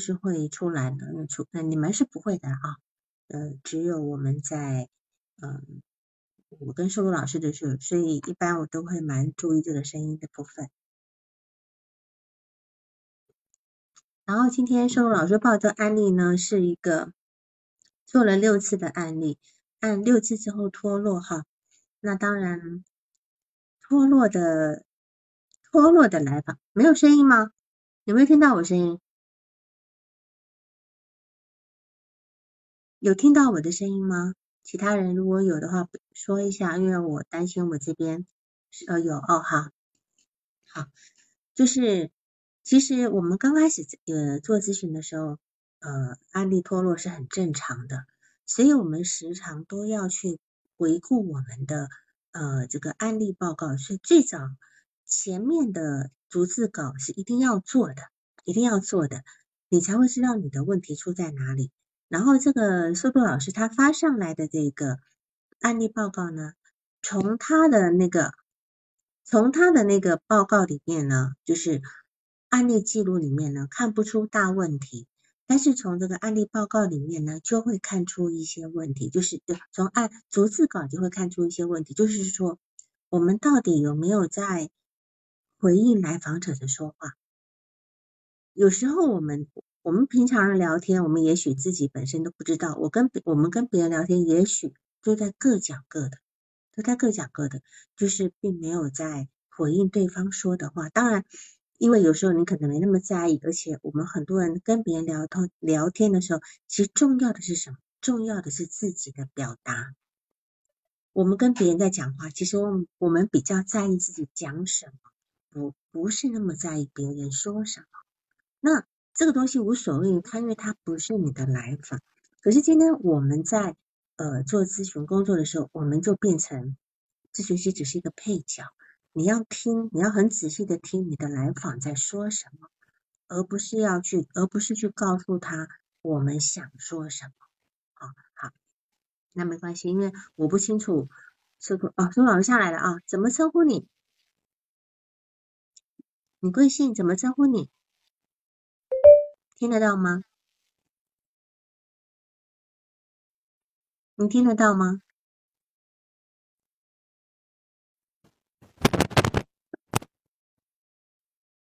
是会出来的，那出那你们是不会的啊，呃，只有我们在嗯，我跟收录老师的时候，所以一般我都会蛮注意这个声音的部分。然后今天收录老师报的案例呢，是一个做了六次的案例，按六次之后脱落哈，那当然脱落的脱落的来访没有声音吗？有没有听到我声音？有听到我的声音吗？其他人如果有的话，说一下，因为我担心我这边呃有哦哈，好，就是其实我们刚开始呃做咨询的时候，呃案例脱落是很正常的，所以我们时常都要去回顾我们的呃这个案例报告，所以最早前面的逐字稿是一定要做的，一定要做的，你才会知道你的问题出在哪里。然后这个速度老师他发上来的这个案例报告呢，从他的那个从他的那个报告里面呢，就是案例记录里面呢看不出大问题，但是从这个案例报告里面呢就会看出一些问题，就是从案逐字稿就会看出一些问题，就是说我们到底有没有在回应来访者的说话？有时候我们。我们平常人聊天，我们也许自己本身都不知道。我跟我们跟别人聊天，也许都在各讲各的，都在各讲各的，就是并没有在回应对方说的话。当然，因为有时候你可能没那么在意，而且我们很多人跟别人聊通聊天的时候，其实重要的是什么？重要的是自己的表达。我们跟别人在讲话，其实我们我们比较在意自己讲什么，不不是那么在意别人说什么。那。这个东西无所谓，它因为它不是你的来访。可是今天我们在呃做咨询工作的时候，我们就变成咨询师只是一个配角。你要听，你要很仔细的听你的来访在说什么，而不是要去，而不是去告诉他我们想说什么。啊，好，那没关系，因为我不清楚。苏哦，苏老师下来了啊，怎么称呼你？你贵姓？怎么称呼你？听得到吗？你听得到吗？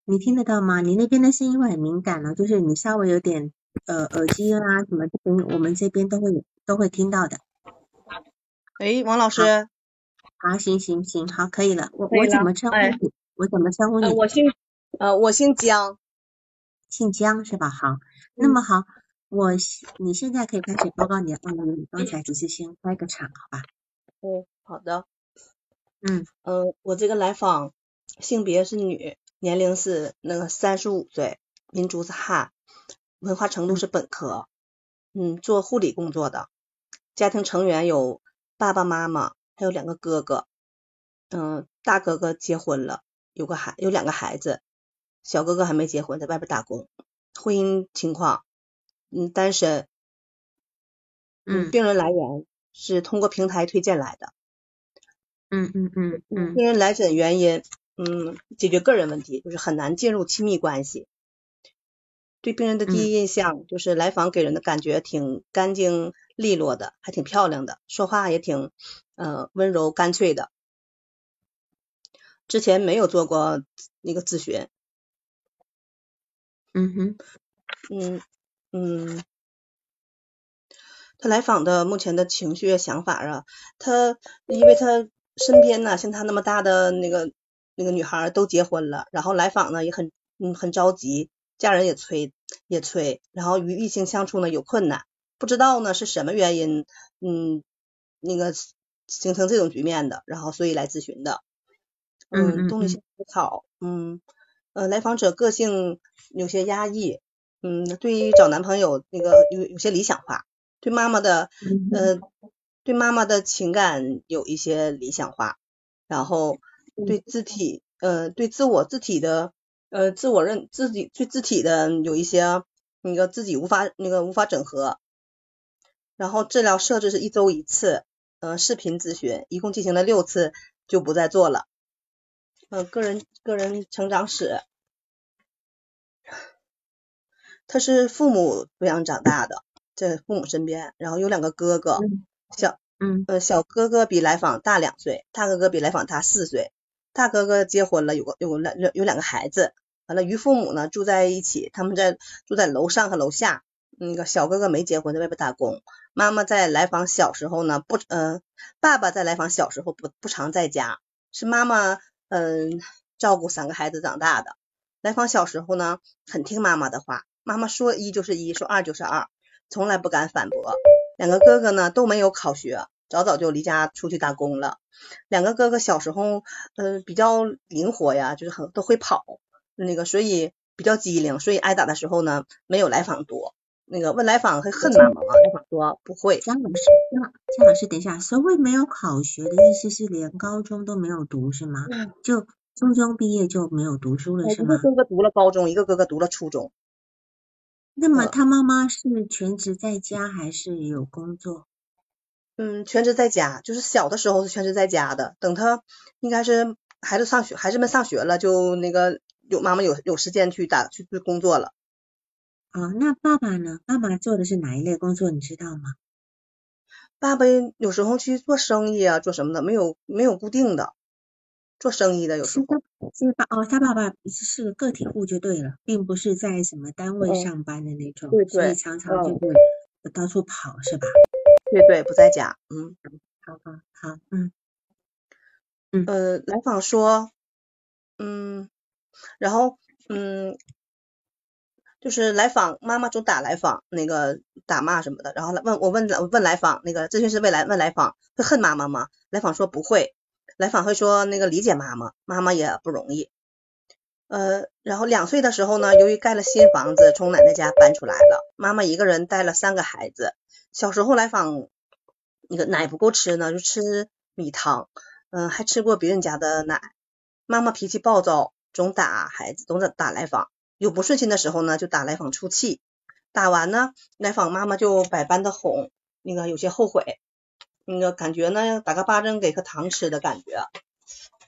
你听得到吗？你那边的声音会很敏感呢，就是你稍微有点呃耳机啊什么的，我们这边都会都会听到的。喂，王老师。好，行行行，好，可以了。我我怎么称呼你？我怎么称呼你？我姓呃，我姓江。姓江是吧？好，那么好，我你现在可以开始报告你的案例。你刚才只是先开个场，好吧？嗯，好的。嗯呃，我这个来访性别是女，年龄是那个三十五岁，民族是汉，文化程度是本科，嗯，做护理工作的，家庭成员有爸爸妈妈，还有两个哥哥，嗯，大哥哥结婚了，有个孩有两个孩子。小哥哥还没结婚，在外边打工。婚姻情况，嗯，单身。嗯，病人来源是通过平台推荐来的。嗯嗯嗯嗯。病人来诊原因，嗯，解决个人问题，就是很难进入亲密关系。对病人的第一印象就是来访给人的感觉挺干净利落的，还挺漂亮的，说话也挺呃温柔干脆的。之前没有做过那个咨询。嗯哼，嗯嗯，他来访的目前的情绪想法啊，他因为他身边呢像他那么大的那个那个女孩都结婚了，然后来访呢也很嗯很着急，家人也催也催，然后与异性相处呢有困难，不知道呢是什么原因嗯那个形成这种局面的，然后所以来咨询的，嗯，动力性思考，嗯。呃，来访者个性有些压抑，嗯，对于找男朋友那个有有些理想化，对妈妈的呃对妈妈的情感有一些理想化，然后对自体呃对自我自体的呃自我认自己对自体的有一些那个自己无法那个无法整合，然后治疗设置是一周一次，呃视频咨询一共进行了六次就不再做了。呃，个人个人成长史，他是父母抚养长大的，在父母身边，然后有两个哥哥，小嗯。呃小哥哥比来访大两岁，大哥哥比来访大四岁，大哥哥结婚了，有个有两有两个孩子，完了与父母呢住在一起，他们在住在楼上和楼下，那个小哥哥没结婚，在外边打工，妈妈在来访小时候呢不嗯、爸爸在来访小时候不不常在家，是妈妈嗯、照顾三个孩子长大的。来访小时候呢，很听妈妈的话，妈妈说一就是一，说二就是二，从来不敢反驳。两个哥哥呢都没有考学，早早就离家出去打工了。两个哥哥小时候，呃，比较灵活呀，就是很都会跑，那个所以比较机灵，所以挨打的时候呢，没有来访多。那个问来访会恨妈妈吗？来访说不会。姜老师，姜老江老师，等一下，所谓没有考学的意思是连高中都没有读是吗？就初中毕业就没有读书了是吗一个？哥哥读了高中，一个哥哥读了初中。那么呃他妈妈是全职在家还是有工作？嗯，全职在家，就是小的时候是全职在家的，等他应该是孩子上学，孩子们上学了，就那个有妈妈有有时间去打去去工作了。啊，那爸爸呢？爸爸做的是哪一类工作，你知道吗？爸爸有时候去做生意啊，做什么的，没有没有固定的，做生意的有时候。哦，他爸爸是个个体户就对了，并不是在什么单位嗯上班的那种，对对所以常常就嗯会到处跑是吧？对对，不在家。嗯 好好好，嗯呃，来访说，嗯，然后嗯，就是来访妈妈总打来访那个打骂什么的，然后来问我问问来访那个咨询师未来问来访会恨妈妈吗？来访说不会，来访会说那个理解妈妈，妈妈也不容易。呃，然后两岁的时候呢，由于盖了新房子，从奶奶家搬出来了，妈妈一个人带了三个孩子。小时候来访那个奶不够吃呢，就吃米汤，嗯、还吃过别人家的奶。妈妈脾气暴躁，总打孩子，总打打来访。有不顺心的时候呢，就打来访出气。打完呢，来访妈妈就百般的哄，那个有些后悔，那个感觉呢，打个巴掌给颗糖吃的感觉。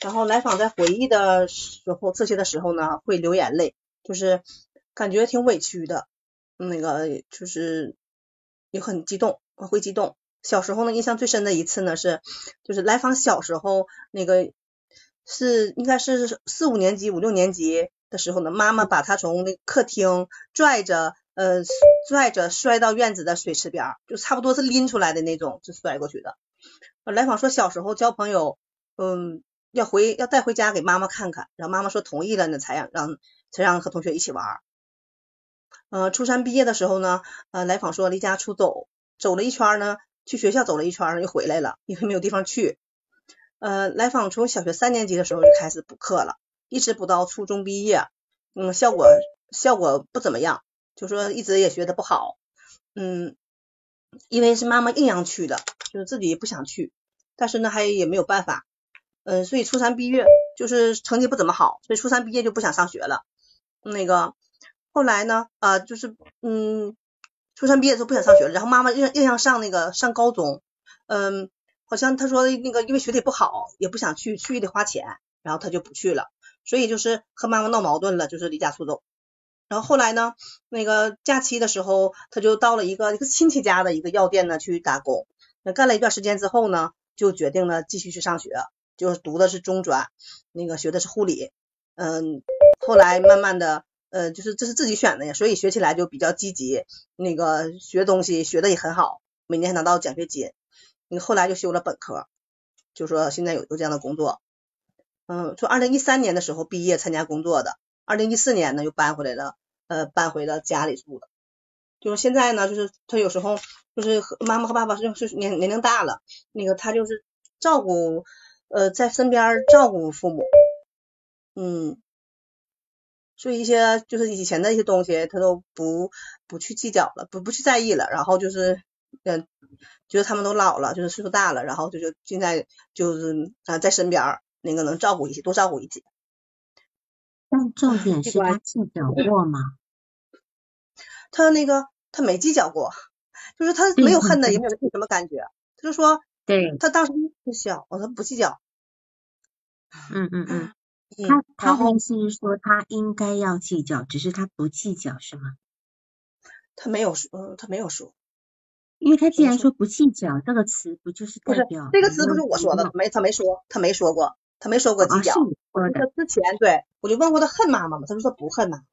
然后来访在回忆的时候，这些的时候呢，会流眼泪，就是感觉挺委屈的，那个就是也很激动，会激动。小时候呢，印象最深的一次呢是，就是来访小时候那个是应该是四五年级、五六年级的时候呢，妈妈把他从那客厅拽着，呃，拽着摔到院子的水池边儿，就差不多是拎出来的那种，就摔过去的。来访说小时候交朋友，嗯，要回要带回家给妈妈看看，然后妈妈说同意了呢，才让让才让和同学一起玩儿。呃，初三毕业的时候呢，呃，来访说离家出走，走了一圈儿呢，去学校走了一圈儿又回来了，因为没有地方去。呃，来访从小学三年级的时候就开始补课了，一直补到初中毕业，嗯，效果效果不怎么样，就说一直也学的不好，嗯，因为是妈妈硬要去的，就是自己不想去，但是呢还也没有办法，嗯，所以初三毕业就是成绩不怎么好，所以初三毕业就不想上学了，那个后来呢，啊、就是嗯，初三毕业的时候不想上学了，然后妈妈硬硬要上那个上高中，嗯。好像他说那个因为学的也不好，也不想去，去也得花钱，然后他就不去了，所以就是和妈妈闹矛盾了，就是离家出走。然后后来呢，那个假期的时候，他就到了一个一个亲戚家的一个药店呢去打工。那干了一段时间之后呢，就决定了继续去上学，就是读的是中专，那个学的是护理。嗯，后来慢慢的，呃，就是这是自己选的呀，所以学起来就比较积极，那个学东西学的也很好，每年拿到奖学金。你后来就修了本科，就说现在有有这样的工作，嗯，从二零一三年的时候毕业参加工作的，二零一四年呢又搬回来了，呃，搬回了家里住的，就是现在呢，就是他有时候就是和妈妈和爸爸是是年年龄大了，那个他就是照顾，呃，在身边照顾父母，嗯，所以一些就是以前的一些东西他都不不去计较了，不不去在意了，然后就是嗯。觉得他们都老了，就是岁数大了，然后就就现在就是啊在身边，那个能照顾一些，多照顾一些。但重点是他计较过吗？他那个他没计较过，就是他没有恨的，也没有什么感觉，他就说，对，他当时不小，我说不计较。嗯嗯嗯，嗯他他意思是说他应该要计较，只是他不计较是吗？他没有说，嗯，他没有说，因为他既然说不计较这个词，不就是代表这个词不是我说的，没他没说，他没说过，他没说过计啊，较他的，之前对我就问过他恨妈妈吗？他说他不恨妈妈，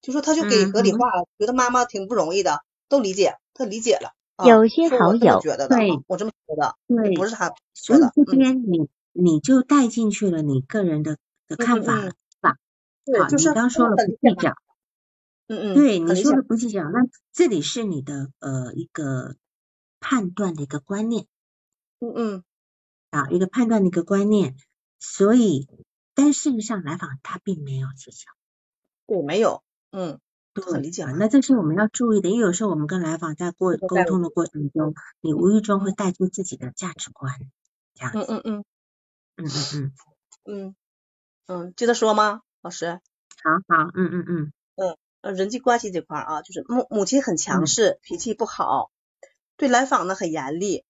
就说他就给嗯合理化了，觉得妈妈挺不容易的，都理解，他理解了。啊有些好友觉得的，对我这么觉得，对，不是他所以说的。这嗯边你你就带进去了你个人的的看法了，是吧？对，就是刚说了。不计较，嗯嗯，对，你说很理解了不计较，那这里是你的呃一个判断的一个观念嗯嗯啊，一个判断的一个观念，所以但事实上来访他并没有计较。对，没有，嗯，对啊很理解嘛。那这是我们要注意的，因为有时候我们跟来访在过沟通的过程中，你无意中会带出自己的价值观，这样子，嗯嗯嗯嗯嗯嗯，嗯嗯，接着说吗，老师？好好，嗯嗯嗯，呃，人际关系这块啊，就是母母亲很强嗯势，脾气不好，对来访呢很严厉。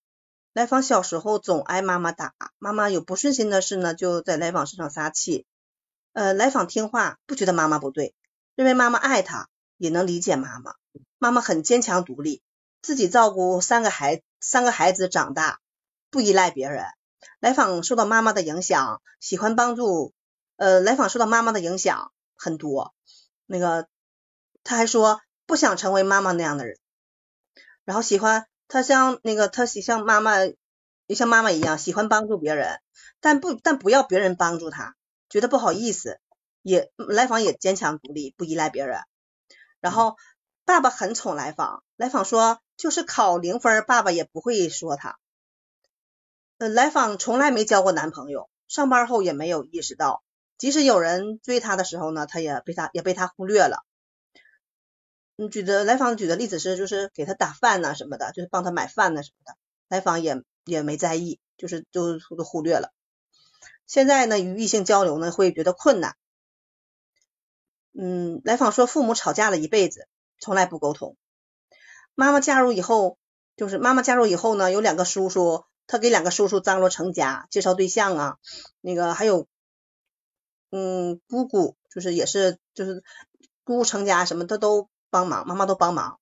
来访小时候总挨妈妈打，妈妈有不顺心的事呢，就在来访身上撒气。呃，来访听话，不觉得妈妈不对，认为妈妈爱他，也能理解妈妈。妈妈很坚强独立，自己照顾三个孩三个孩子长大，不依赖别人。来访受到妈妈的影响，喜欢帮助。呃，来访受到妈妈的影响很多。那个他还说不想成为妈妈那样的人，然后喜欢他像那个他喜像妈妈也像妈妈一样喜欢帮助别人，但不但不要别人帮助他，觉得不好意思，也来访也坚强独立，不依赖别人。然后爸爸很宠来访，来访说就是考零分，爸爸也不会说他。呃，来访从来没交过男朋友，上班后也没有意识到，即使有人追他的时候呢，他也被他也被他忽略了。举的来访举的例子是，就是给他打饭呐、什么的，就是帮他买饭呐、什么的，来访也也没在意，就是都都忽略了。现在呢，与异性交流呢，会觉得困难。嗯，来访说父母吵架了一辈子，从来不沟通。妈妈嫁入以后，就是妈妈嫁入以后呢，有两个叔叔，他给两个叔叔张罗成家、介绍对象啊，那个还有，嗯，姑姑就是也是就是姑姑成家什么他都帮忙，妈妈都帮忙。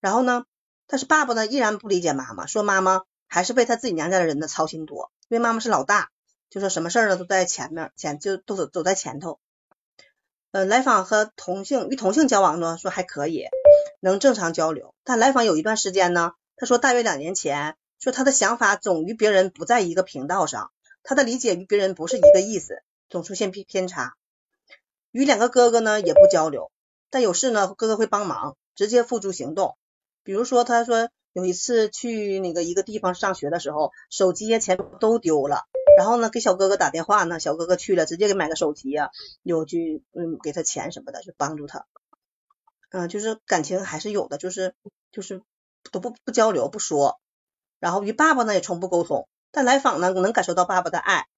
然后呢，但是爸爸呢依然不理解妈妈，说妈妈还是被他自己娘家的人呢操心多，因为妈妈是老大，就说什么事儿呢都在前面前就都走走在前头。呃，来访和同性与同性交往呢，说还可以，能正常交流。但来访有一段时间呢，他说大约两年前，说他的想法总与别人不在一个频道上，他的理解与别人不是一个意思，总出现偏偏差。与两个哥哥呢也不交流，但有事呢哥哥会帮忙，直接付诸行动。比如说，他说有一次去那个一个地方上学的时候，手机呀钱都丢了。然后呢，给小哥哥打电话呢，小哥哥去了，直接给买个手机呀、有去嗯给他钱什么的，就帮助他。嗯，就是感情还是有的，就是就是都不不交流不说。然后与爸爸呢也从不沟通，但来访呢能感受到爸爸的爱。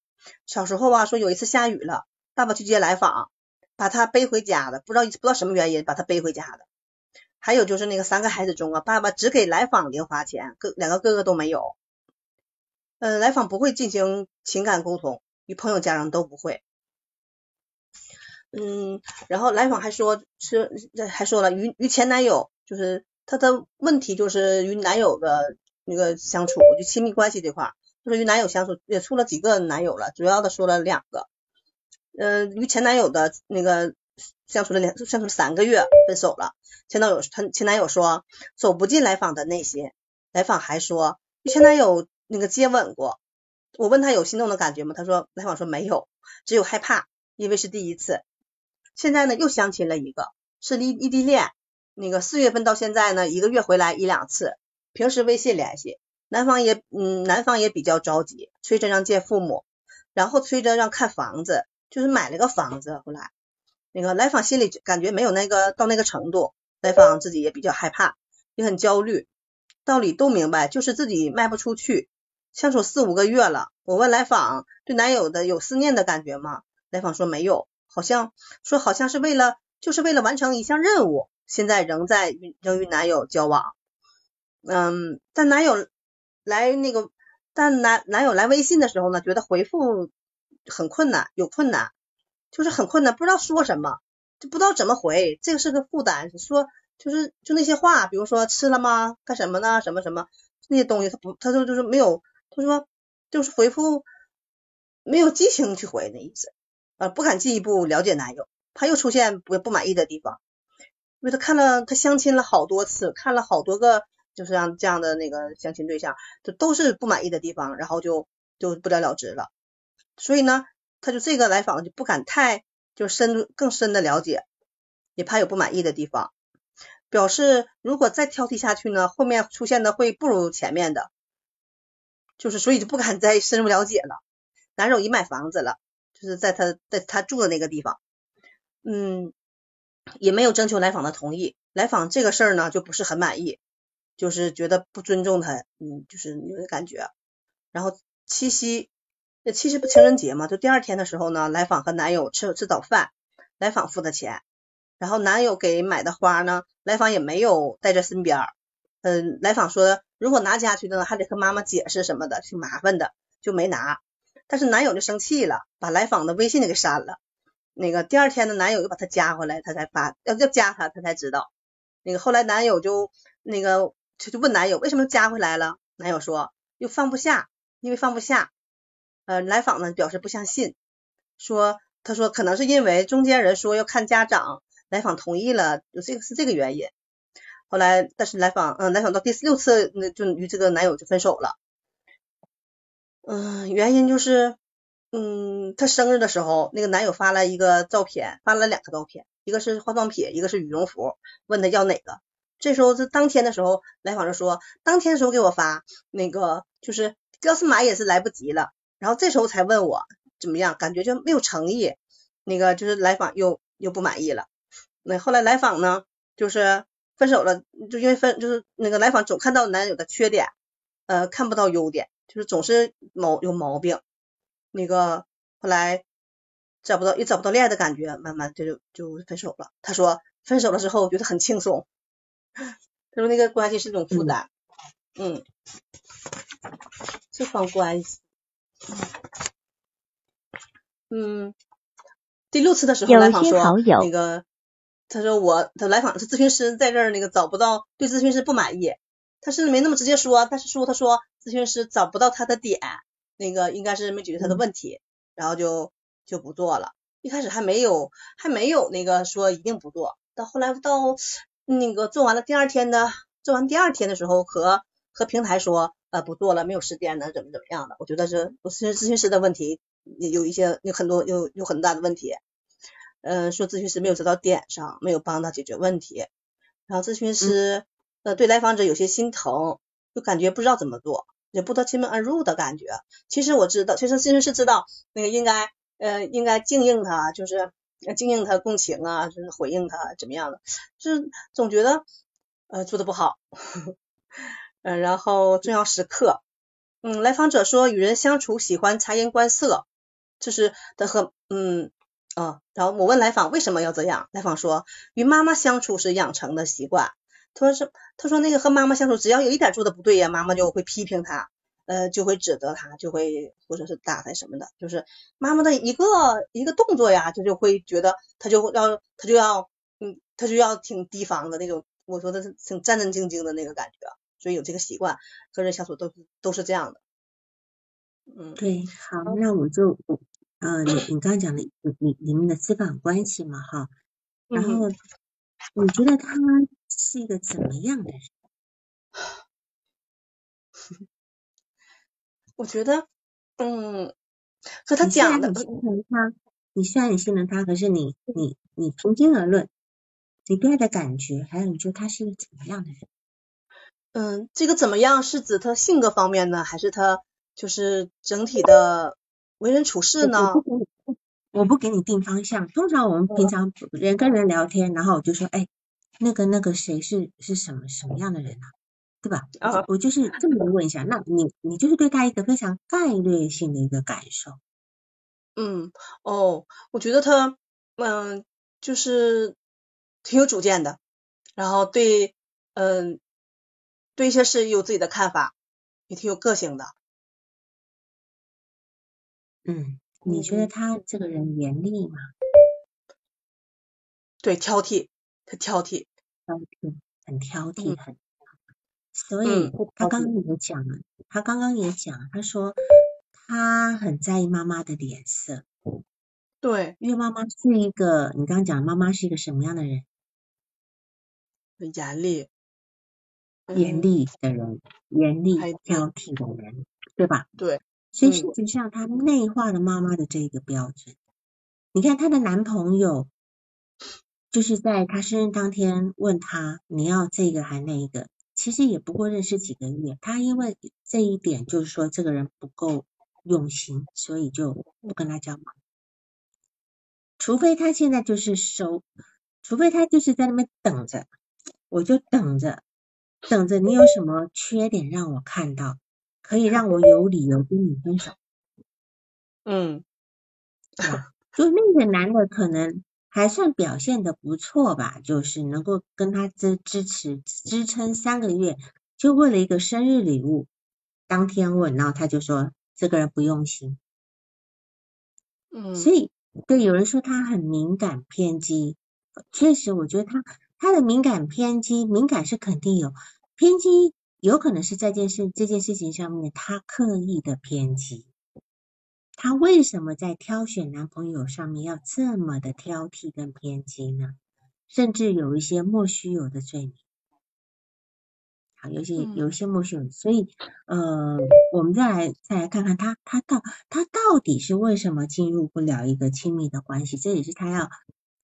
小时候啊，说有一次下雨了，爸爸去接来访，把他背回家的，不知道不知道什么原因把他背回家的。还有就是那个三个孩子中啊，爸爸只给来访零花钱，哥两个哥哥都没有。呃，来访不会进行情感沟通，与朋友、家人都不会。嗯，然后来访还说是还说了与与前男友，就是他的问题就是与男友的那个相处，就亲密关系这块儿，就是与男友相处也处了几个男友了，主要的说了两个。呃，与前男友的那个相处了两相处了三个月，分手了。前男友他前男友说走不进来访的内心，来访还说与前男友那个接吻过。我问他有心动的感觉吗？他说来访说没有，只有害怕，因为是第一次。现在呢又相亲了一个，是异异地恋，那个四月份到现在呢一个月回来一两次，平时微信联系。男方也嗯男方也比较着急，催着让见父母，然后催着让看房子，就是买了个房子。后来那个来访心里感觉没有那个到那个程度，来访自己也比较害怕，也很焦虑，道理都明白，就是自己卖不出去。相处四五个月了，我问来访对男友的有思念的感觉吗？来访说没有，好像说好像是为了就是为了完成一项任务，现在仍在仍与男友交往。嗯，但男友来那个，但男男友来微信的时候呢，觉得回复很困难，有困难，就是很困难，不知道说什么，就不知道怎么回，这个是个负担。说就是就那些话，比如说吃了吗？干什么呢？什么什么那些东西，他不，他就就是没有，他说就是回复没有激情去回那意思，呃，不敢进一步了解男友，怕又出现不不满意的地方，因为他看了他相亲了好多次，看了好多个，就是像这样的那个相亲对象，就都是不满意的地方，然后就就不了了之了。所以呢，他就这个来访就不敢太就深更深的了解，也怕有不满意的地方。表示如果再挑剔下去呢，后面出现的会不如前面的，就是所以就不敢再深入了解了。男友已买房子了，就是在他在他住的那个地方，嗯，也没有征求来访的同意，来访这个事儿呢就不是很满意，就是觉得不尊重他，嗯，就是有的感觉。然后七夕，其实不情人节嘛，就第二天的时候呢，来访和男友吃吃早饭，来访付的钱。然后男友给买的花呢，来访也没有带在身边儿。嗯，来访说如果拿家去的呢，还得和妈妈解释什么的，挺麻烦的，就没拿。但是男友就生气了，把来访的微信给删了。那个第二天呢，男友又把他加回来，他才发要要加他，他才知道。那个后来男友就那个就就问男友为什么加回来了？男友说又放不下，因为放不下。呃，来访呢表示不相信，说他说可能是因为中间人说要看家长。来访同意了，就这个是这个原因。后来，但是来访，嗯，来访到第六次，那就与这个男友就分手了。嗯，原因就是，嗯，他生日的时候，那个男友发了一个照片，发了两个照片，一个是化妆品，一个是羽绒服，问他要哪个。这时候是当天的时候，来访就说，当天的时候给我发，那个就是要是买也是来不及了。然后这时候才问我怎么样，感觉就没有诚意。那个就是来访又又不满意了。那后来来访呢，就是分手了，就因为分，就是那个来访总看到男友的缺点，呃，看不到优点，就是总是毛有毛病。那个后来找不到，也找不到恋爱的感觉，慢慢就就就分手了。他说分手了之后觉得很轻松，他说那个关系是一种负担，嗯，这方关系，嗯，第六次的时候来访说那个。他说我他来访是咨询师在这儿那个找不到对咨询师不满意，他是没那么直接说，但是说他说咨询师找不到他的点，那个应该是没解决他的问题，然后就就不做了。一开始还没有还没有那个说一定不做，到后来到那个做完了第二天的做完第二天的时候和和平台说呃不做了没有时间了怎么怎么样的，我觉得是我是咨询师的问题有一些有很多有有很大的问题。嗯，说咨询师没有走到点上，没有帮他解决问题，然后咨询师呃对来访者有些心疼，就感觉不知道怎么做，也不得其门而入的感觉。其实我知道，其实咨询师知道那个应该呃应该静应他，就是静应他共情啊，就是回应他怎么样的，就是总觉得呃做的不好。嗯，然后重要时刻，嗯，来访者说与人相处喜欢察言观色，就是他和嗯。啊，然后我问来访为什么要这样，来访说与妈妈相处是养成的习惯。他说是，他说那个和妈妈相处，只要有一点做的不对呀，妈妈就会批评他，呃，就会指责他，就会或者是打他什么的。就是妈妈的一个一个动作呀，他就会觉得他就要他就要嗯，他就要挺提防的那种。我说的是挺战战兢兢的那个感觉，所以有这个习惯，和人相处都都是这样的。嗯，对，好，那我就。呃，你你刚刚讲的你你你们的资本关系嘛，哈，然后你觉得他是一个怎么样的人？我觉得，嗯，和他讲的，你信任他，你虽然你信任他，可是你你你平心而论，你对他的感觉，还有你觉得他是一个怎么样的人？嗯，这个怎么样是指他性格方面呢，还是他就是整体的？为人处事呢？我不给你，定方向。通常我们平常人跟人聊天，然后我就说，哎，那个那个谁是是什么什么样的人啊？对吧？啊，我就是这么问一下。那你你就是对他一个非常概略性的一个感受。嗯，哦，我觉得他嗯就是挺有主见的，然后对嗯对一些事有自己的看法，也挺有个性的。嗯，你觉得他这个人严厉吗？对，挑剔，他挑剔，挑剔，很挑剔，很。所以他刚刚也讲了，他刚刚也讲，他说他很在意妈妈的脸色。对，因为妈妈是一个，你刚刚讲妈妈是一个什么样的人？很严厉。严厉的人，严厉挑剔的人，对吧？对。所以事实际上，他内化了妈妈的这个标准。你看她的男朋友，就是在她生日当天问她你要这个还那一个，其实也不过认识几个月。她因为这一点，就是说这个人不够用心，所以就不跟他交往。除非他现在就是收，除非他就是在那边等着，我就等着。等着你有什么缺点让我看到，可以让我有理由跟你分手。嗯，就那个男的可能还算表现的不错吧，就是能够跟他支支持支撑三个月，就为了一个生日礼物，当天问，然后他就说这个人不用心。嗯，所以对有人说他很敏感偏激，确实我觉得他他的敏感偏激，敏感是肯定有。偏激有可能是这件事这件事情上面，他刻意的偏激。他为什么在挑选男朋友上面要这么的挑剔跟偏激呢？甚至有一些莫须有的罪名。好，有些有一些莫须有，所以呃，我们再来再来看看他他到他到底是为什么进入不了一个亲密的关系？这也是他要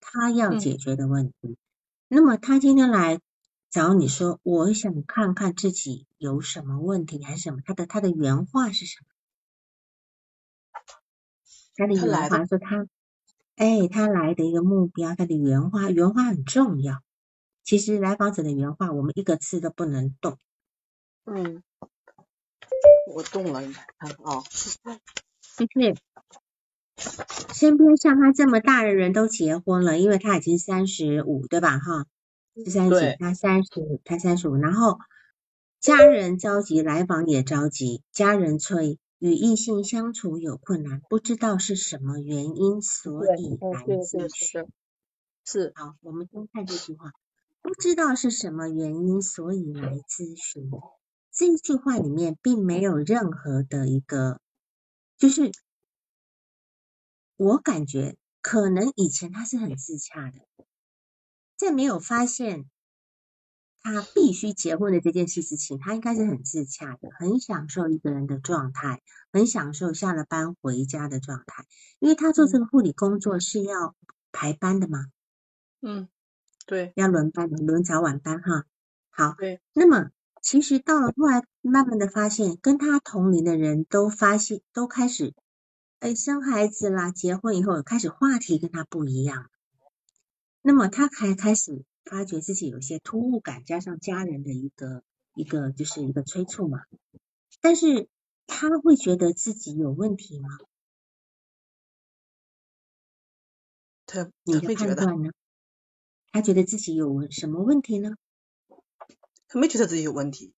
他要解决的问题。那么他今天来。找你说，我想看看自己有什么问题还是什么？他的他的原话是什么？他的原话说他，哎，他来的一个目标，他的原话，原话很重要。其实来访者的原话，我们一个字都不能动。嗯，我动了，哦，就是身边像他这么大的人都结婚了，因为他已经三十五，对吧？哈。十三几，他三十五，他三十五，然后家人着急，来访也着急，家人催，与异性相处有困难，不知道是什么原因，所以来咨询。是，好，我们先看这句话，不知道是什么原因，所以来咨询。这句话里面并没有任何的一个，就是我感觉可能以前他是很自洽的。在没有发现他必须结婚的这件事之前，他应该是很自洽的，很享受一个人的状态，很享受下了班回家的状态。因为他做这个护理工作是要排班的嘛，嗯，对，要轮班的，轮早晚班哈。好，对。那么其实到了后来，慢慢的发现，跟他同龄的人都发现，都开始哎生孩子啦，结婚以后开始话题跟他不一样。那么他还开始发觉自己有些突兀感，加上家人的一个一个就是一个催促嘛。但是他会觉得自己有问题吗？他你的判断呢？他觉得自己有什么问题呢？他没觉得自己有问题。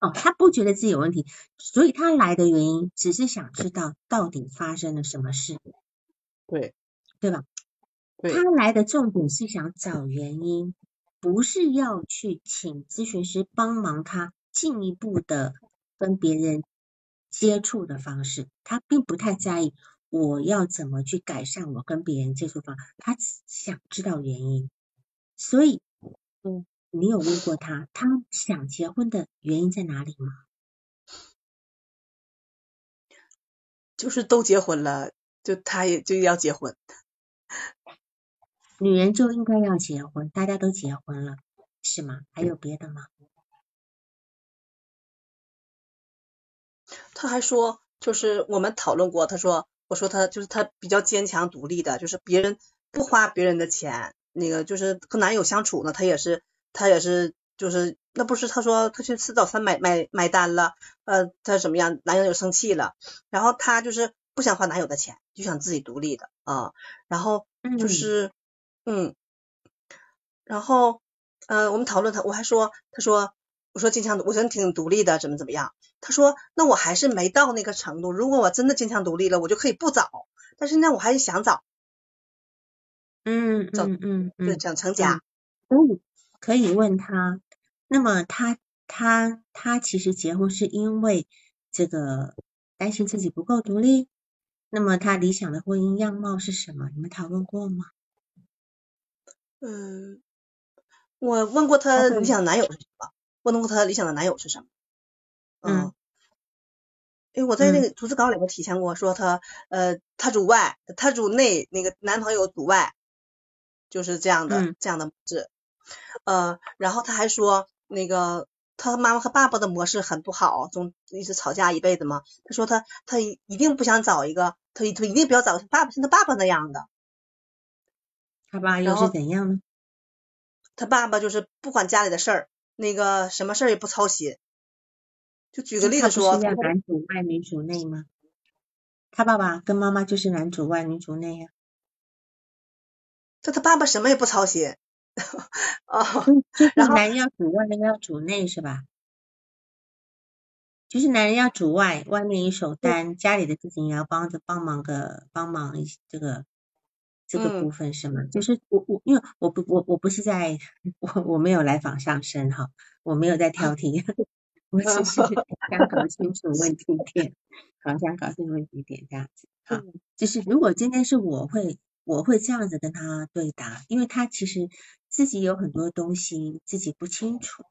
哦，他不觉得自己有问题，所以他来的原因只是想知道到底发生了什么事。对，对吧？他来的重点是想找原因，不是要去请咨询师帮忙他进一步的跟别人接触的方式。他并不太在意我要怎么去改善我跟别人接触方，他只想知道原因。所以，嗯，你有问过他，他想结婚的原因在哪里吗？就是都结婚了，就他也就要结婚。女人就应该要结婚，大家都结婚了，是吗？还有别的吗？他还说，就是我们讨论过，他说，我说他就是他比较坚强独立的，就是别人不花别人的钱，那个就是和男友相处呢，他也是他也是就是那不是他说他去吃早餐买买买单了，呃，他怎么样，男友又生气了，然后他就是不想花男友的钱，就想自己独立的啊，然后就是。嗯，然后，呃，我们讨论他，我还说，他说，我说坚强，我觉得挺独立的，怎么怎么样？他说，那我还是没到那个程度。如果我真的坚强独立了，我就可以不找。但是呢，我还是想找。嗯嗯嗯，对，想成家。所以，可以问他，那么他他他其实结婚是因为这个担心自己不够独立，那么他理想的婚姻样貌是什么？你们讨论过吗？嗯，我问过她理想男友是什么？问过她理想的男友是什么？嗯，因为我在那个逐字稿里面体现过，说他呃他主外，他主内，那个男朋友主外，就是这样的这样的模式。呃，然后他还说那个他妈妈和爸爸的模式很不好，总一直吵架一辈子嘛。他说他他一定不想找一个，他他一定不要找爸爸像他爸爸那样的。他爸又是怎样呢？他爸爸就是不管家里的事儿，那个什么事儿也不操心。就举个例子说，男主外女主内吗？他爸爸跟妈妈就是男主外女主内呀。这他爸爸什么也不操心。哦，然后男人要主外，那个要主内是吧？就是男人要主外，外面一手单，家里的事情也要帮着帮忙个帮忙这个。这个部分是吗？就是我我因为我不我我不是在我我没有来访上身哈，我没有在挑剔，我只是想搞清楚问题点，好想搞清楚问题点这样子啊。就是如果今天是我会我会这样子跟他对答，因为他其实自己有很多东西自己不清楚，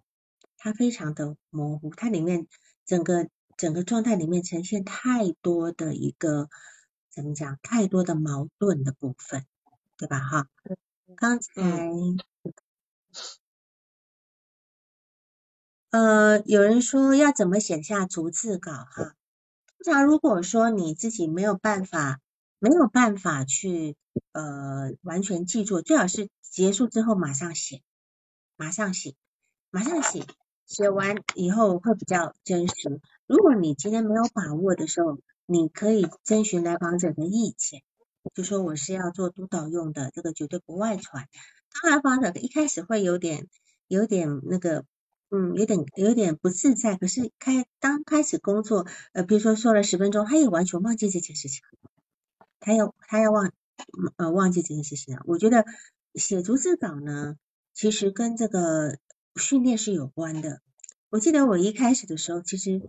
他非常的模糊，他里面整个整个状态里面呈现太多的一个。怎么讲？太多的矛盾的部分，对吧？哈，刚才呃，有人说要怎么写下逐字稿？哈，通常如果说你自己没有办法，没有办法去呃完全记住，最好是结束之后马上写，马上写，马上写，写完以后会比较真实。如果你今天没有把握的时候，你可以征询来访者的意见，就说我是要做督导用的，这个绝对不外传。当来访者一开始会有点有点那个，嗯，有点有点不自在。可是开当开始工作，呃，比如说说了十分钟，他也完全忘记这件事情，他要他要忘呃忘记这件事情了。我觉得写逐字稿呢，其实跟这个训练是有关的。我记得我一开始的时候，其实。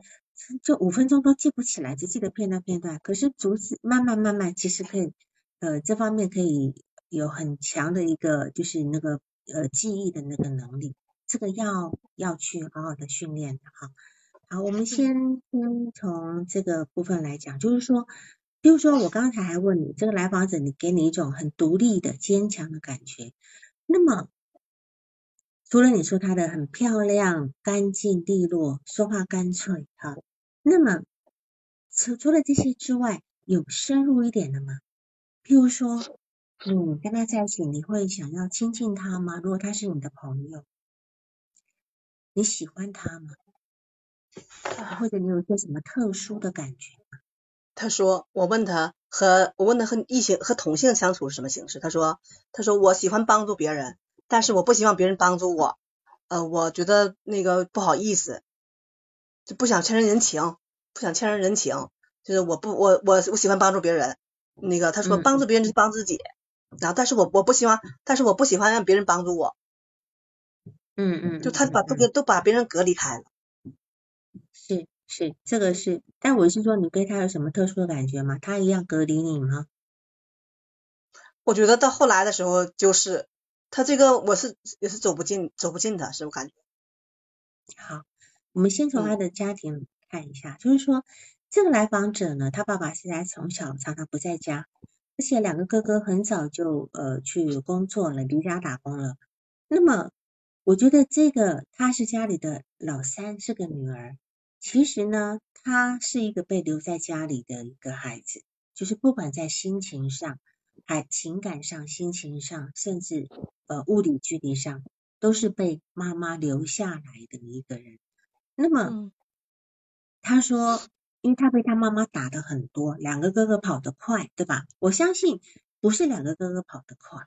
就五分钟都记不起来，只记得片段片段。可是逐字慢慢慢慢，其实可以呃这方面可以有很强的一个就是那个呃记忆的那个能力，这个要要去好好的训练的哈。好，我们先先从这个部分来讲，就是说，比如说我刚才还问你，这个来访者你给你一种很独立的坚强的感觉，那么。除了你说她的很漂亮、干净利落、说话干脆，哈，那么除除了这些之外，有深入一点的吗？譬如说，你跟他在一起，你会想要亲近他吗？如果他是你的朋友，你喜欢他吗？或者你有一些什么特殊的感觉吗？他说，我问他和我问他和异性和同性相处是什么形式？他说，他说我喜欢帮助别人。但是我不希望别人帮助我，呃，我觉得那个不好意思，就不想欠人人情，不想欠人人情，就是我不我我我喜欢帮助别人，那个他说帮助别人是帮自己，然后但是我我不希望，但是我不喜欢让别人帮助我，嗯嗯，就他把这个都把别人隔离开了，是是这个是，但我是说你对他有什么特殊的感觉吗？他一样隔离你吗？我觉得到后来的时候就是。他这个我是也是走不进走不进的，是我感觉。好，我们先从他的家庭看一下，就是说这个来访者呢，他爸爸现在从小常常不在家，而且两个哥哥很早就呃去工作了，离家打工了。那么我觉得这个他是家里的老三，是个女儿。其实呢，他是一个被留在家里的一个孩子，就是不管在心情上。还情感上、心情上，甚至呃物理距离上，都是被妈妈留下来的一个人。那么他说，因为他被他妈妈打的很多，两个哥哥跑得快，对吧？我相信不是两个哥哥跑得快，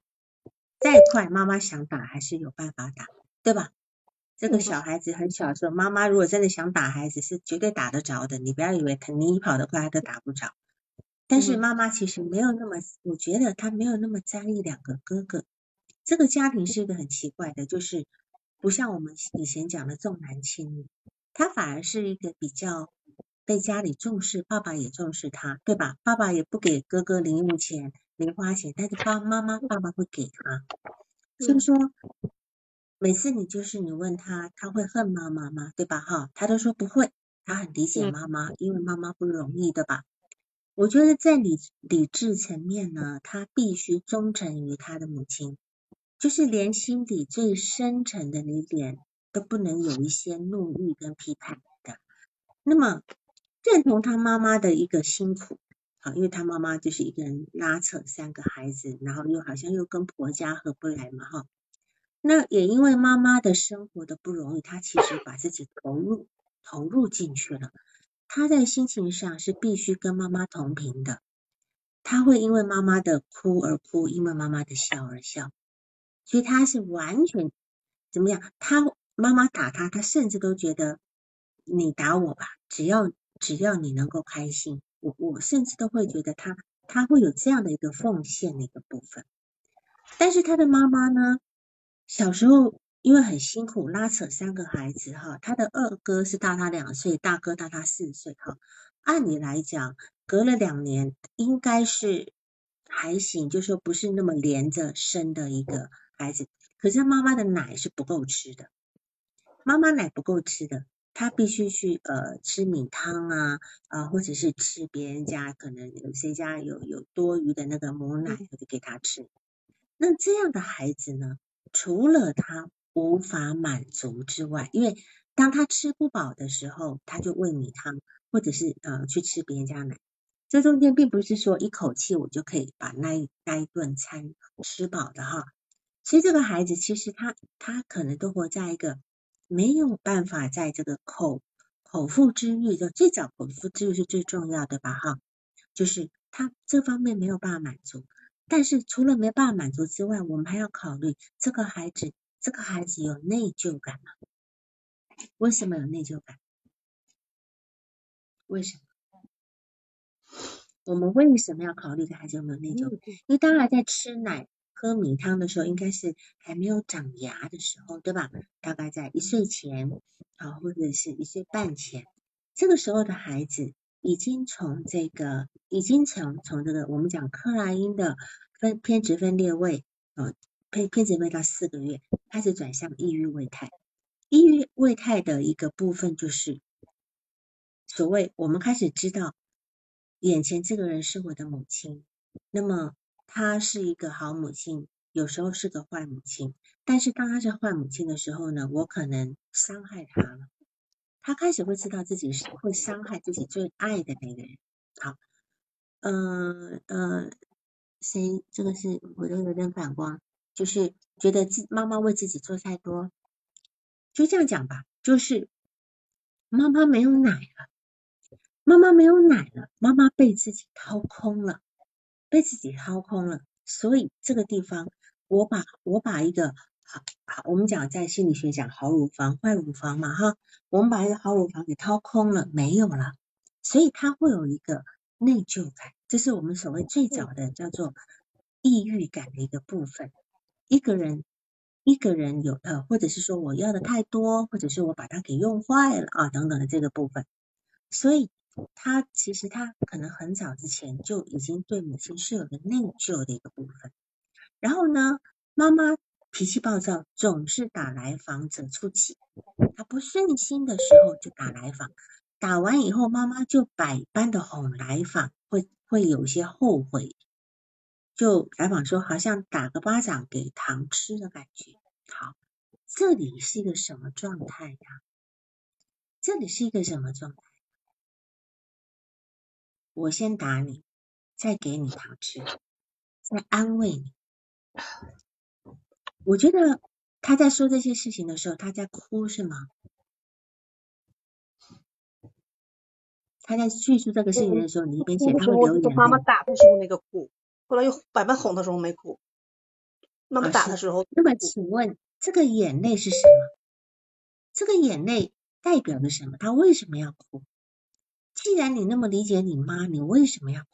再快妈妈想打还是有办法打，对吧？这个小孩子很小的时候，妈妈如果真的想打孩子，是绝对打得着的。你不要以为他你跑得快，他都打不着。但是妈妈其实没有那么，我觉得她没有那么在意两个哥哥。这个家庭是一个很奇怪的，就是不像我们以前讲的重男轻女，他反而是一个比较被家里重视，爸爸也重视他，对吧？爸爸也不给哥哥零用钱、零花钱，但是爸妈妈爸爸会给他，所以说每次你就是你问他，他会恨妈妈吗？对吧？哈，他都说不会，他很理解妈妈，因为妈妈不容易，对吧？我觉得在理理智层面呢，他必须忠诚于他的母亲，就是连心底最深沉的那点都不能有一些怒意跟批判的。那么认同他妈妈的一个辛苦，好，因为他妈妈就是一个人拉扯三个孩子，然后又好像又跟婆家合不来嘛，哈。那也因为妈妈的生活的不容易，他其实把自己投入投入进去了。他在心情上是必须跟妈妈同频的，他会因为妈妈的哭而哭，因为妈妈的笑而笑，所以他是完全怎么样？他妈妈打他，他甚至都觉得你打我吧，只要只要你能够开心，我我甚至都会觉得他他会有这样的一个奉献的一个部分。但是他的妈妈呢，小时候。因为很辛苦，拉扯三个孩子哈，他的二哥是大他两岁，大哥大他四岁哈。按理来讲，隔了两年应该是还行，就说不是那么连着生的一个孩子。可是妈妈的奶是不够吃的，妈妈奶不够吃的，他必须去呃吃米汤啊啊，或者是吃别人家可能有些家有有多余的那个母奶，就给他吃。那这样的孩子呢，除了他。无法满足之外，因为当他吃不饱的时候，他就喂米汤，或者是呃去吃别人家奶。这中间并不是说一口气我就可以把那一那一顿餐吃饱的哈。其实这个孩子其实他他可能都活在一个没有办法在这个口口腹之欲的最早口腹之欲是最重要的吧哈，就是他这方面没有办法满足。但是除了没办法满足之外，我们还要考虑这个孩子。这个孩子有内疚感吗？为什么有内疚感？为什么？我们为什么要考虑这孩子有没有内疚？因为当然在吃奶、喝米汤的时候，应该是还没有长牙的时候，对吧？大概在一岁前啊，或者是一岁半前，这个时候的孩子已经从这个，已经从从这个我们讲克莱因的分偏执分裂位啊。偏偏执位到四个月，开始转向抑郁胃态。抑郁胃态的一个部分就是所谓我们开始知道眼前这个人是我的母亲，那么她是一个好母亲，有时候是个坏母亲。但是当她是坏母亲的时候呢，我可能伤害她了。她开始会知道自己是会伤害自己最爱的那个人。好，呃呃，谁？这个是我都有点反光。就是觉得自妈妈为自己做太多，就这样讲吧。就是妈妈没有奶了，妈妈没有奶了，妈妈被自己掏空了，被自己掏空了。所以这个地方，我把我把一个好好，我们讲在心理学讲好乳房、坏乳房嘛哈，我们把一个好乳房给掏空了，没有了，所以他会有一个内疚感，这是我们所谓最早的叫做抑郁感的一个部分。一个人，一个人有呃，或者是说我要的太多，或者是我把它给用坏了啊，等等的这个部分，所以他其实他可能很早之前就已经对母亲是有个内疚的一个部分。然后呢，妈妈脾气暴躁，总是打来访者出气，他不顺心的时候就打来访，打完以后妈妈就百般的哄来访，会会有些后悔。就来访说，好像打个巴掌给糖吃的感觉。好，这里是一个什么状态呀？这里是一个什么状态？我先打你，再给你糖吃，再安慰你。我觉得他在说这些事情的时候，他在哭是吗？他在叙述这个事情的时候，你一边写，他会流眼泪。妈妈打的时候那个哭。后来又百般哄的时候没哭，妈妈打的时候。那么请问这个眼泪是什么？这个眼泪代表着什么？他为什么要哭？既然你那么理解你妈，你为什么要哭？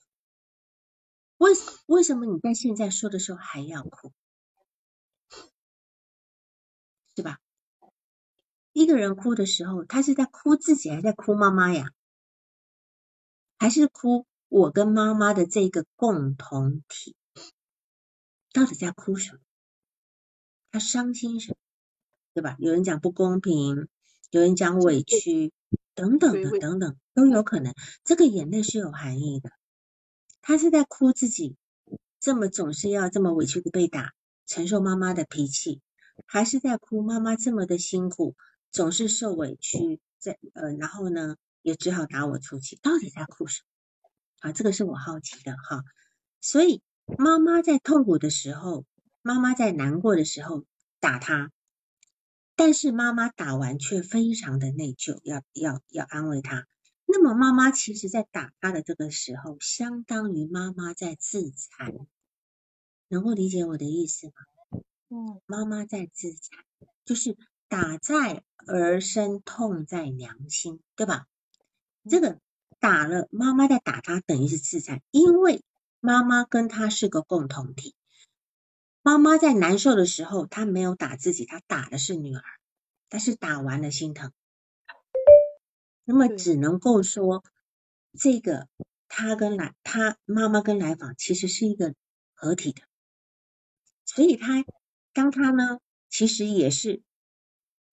为为什么你在现在说的时候还要哭？是吧？一个人哭的时候，他是在哭自己，还是在哭妈妈呀？还是哭我跟妈妈的这个共同体？到底在哭什么？他伤心什么？对吧？有人讲不公平，有人讲委屈，等等的等等都有可能。这个眼泪是有含义的。他是在哭自己这么总是要这么委屈的被打，承受妈妈的脾气，还是在哭妈妈这么的辛苦，总是受委屈，在呃，然后呢也只好打我出气。到底在哭什么？啊，这个是我好奇的哈。所以妈妈在痛苦的时候，妈妈在难过的时候打他。但是妈妈打完却非常的内疚，要要要安慰他。那么妈妈其实在打他的这个时候，相当于妈妈在自残，能够理解我的意思吗？嗯，妈妈在自残，就是打在儿身，痛在娘心，对吧？这个打了妈妈在打他，等于是自残，因为妈妈跟他是个共同体。妈妈在难受的时候，她没有打自己，她打的是女儿，但是打完了心疼。那么只能够说，这个他跟来他妈妈跟来访其实是一个合体的，所以他当他呢，其实也是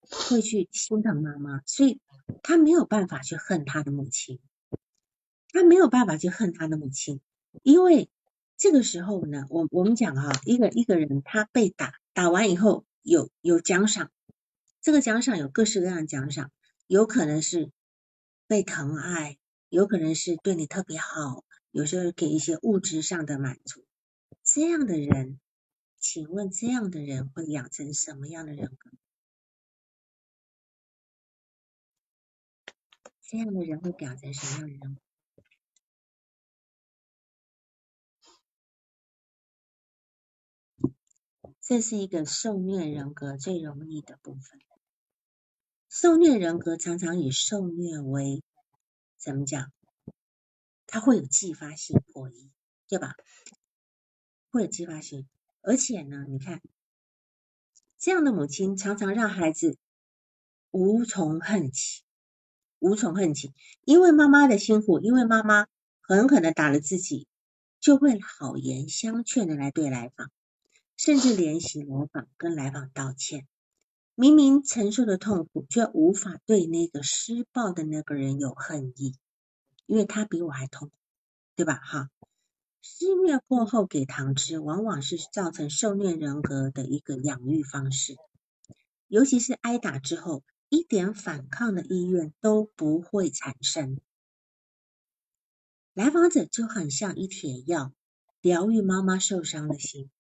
会去心疼妈妈，所以他没有办法去恨他的母亲，他没有办法去恨他的母亲，因为。这个时候呢，我我们讲哈，一个一个人他被打，打完以后有有奖赏，这个奖赏有各式各样的奖赏，有可能是被疼爱，有可能是对你特别好，有时候给一些物质上的满足。这样的人，请问这样的人会养成什么样的人格？这样的人会养成什么样的人格？这是一个受虐人格最容易的部分。受虐人格常常以受虐为怎么讲？他会有继发性破译，对吧？会有继发性，而且呢，你看这样的母亲常常让孩子无从恨起，无从恨起，因为妈妈的辛苦，因为妈妈很可能打了自己，就会好言相劝的来对来访。甚至联系来访跟来访道歉，明明承受的痛苦，却无法对那个施暴的那个人有恨意，因为他比我还痛，对吧？哈，施虐过后给糖吃，往往是造成受虐人格的一个养育方式，尤其是挨打之后，一点反抗的意愿都不会产生，来访者就很像一帖药，疗愈妈妈受伤的心。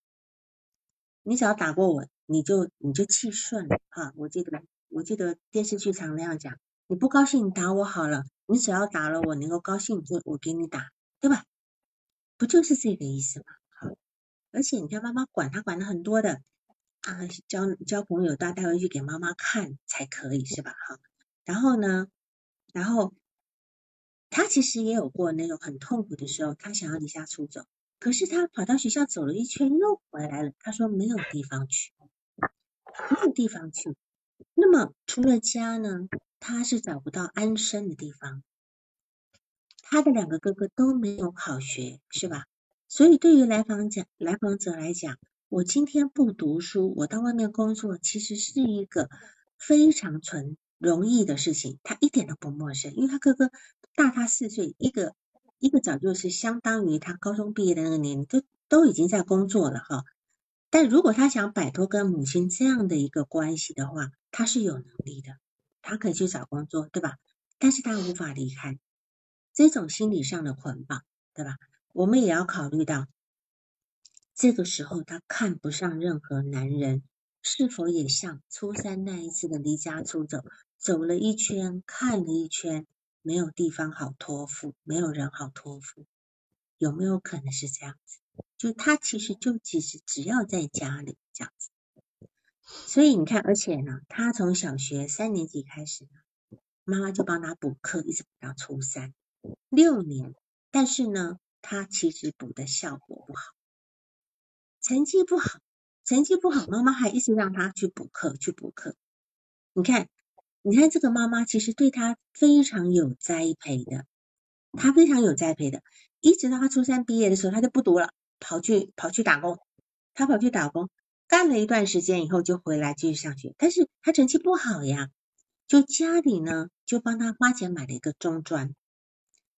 你只要打过我，你就你就气顺了哈。我记得我记得电视剧常那样讲，你不高兴你打我好了，你只要打了我能够高兴，就我给你打，对吧？不就是这个意思吗？好，而且你看妈妈管他管的很多的啊，交交朋友都要带回去给妈妈看才可以是吧？哈，然后呢，然后他其实也有过那种很痛苦的时候，他想要离家出走。可是他跑到学校走了一圈又回来了，他说没有地方去，没有地方去。那么除了家呢，他是找不到安身的地方。他的两个哥哥都没有好学，是吧？所以对于来访者来访者来讲，我今天不读书，我到外面工作，其实是一个非常纯容易的事情。他一点都不陌生，因为他哥哥大他四岁，一个。一个早就是相当于他高中毕业的那个年龄，都都已经在工作了哈。但如果他想摆脱跟母亲这样的一个关系的话，他是有能力的，他可以去找工作，对吧？但是他无法离开这种心理上的捆绑，对吧？我们也要考虑到，这个时候他看不上任何男人，是否也像初三那一次的离家出走，走了一圈，看了一圈。没有地方好托付，没有人好托付，有没有可能是这样子？就他其实就其实只要在家里这样子，所以你看，而且呢，他从小学三年级开始呢，妈妈就帮他补课，一直补到初三，六年，但是呢，他其实补的效果不好，成绩不好，成绩不好，妈妈还一直让他去补课，去补课，你看。你看这个妈妈其实对他非常有栽培的，他非常有栽培的，一直到他初三毕业的时候，他就不读了，跑去跑去打工，他跑去打工，干了一段时间以后就回来继续上学，但是他成绩不好呀，就家里呢就帮他花钱买了一个中专，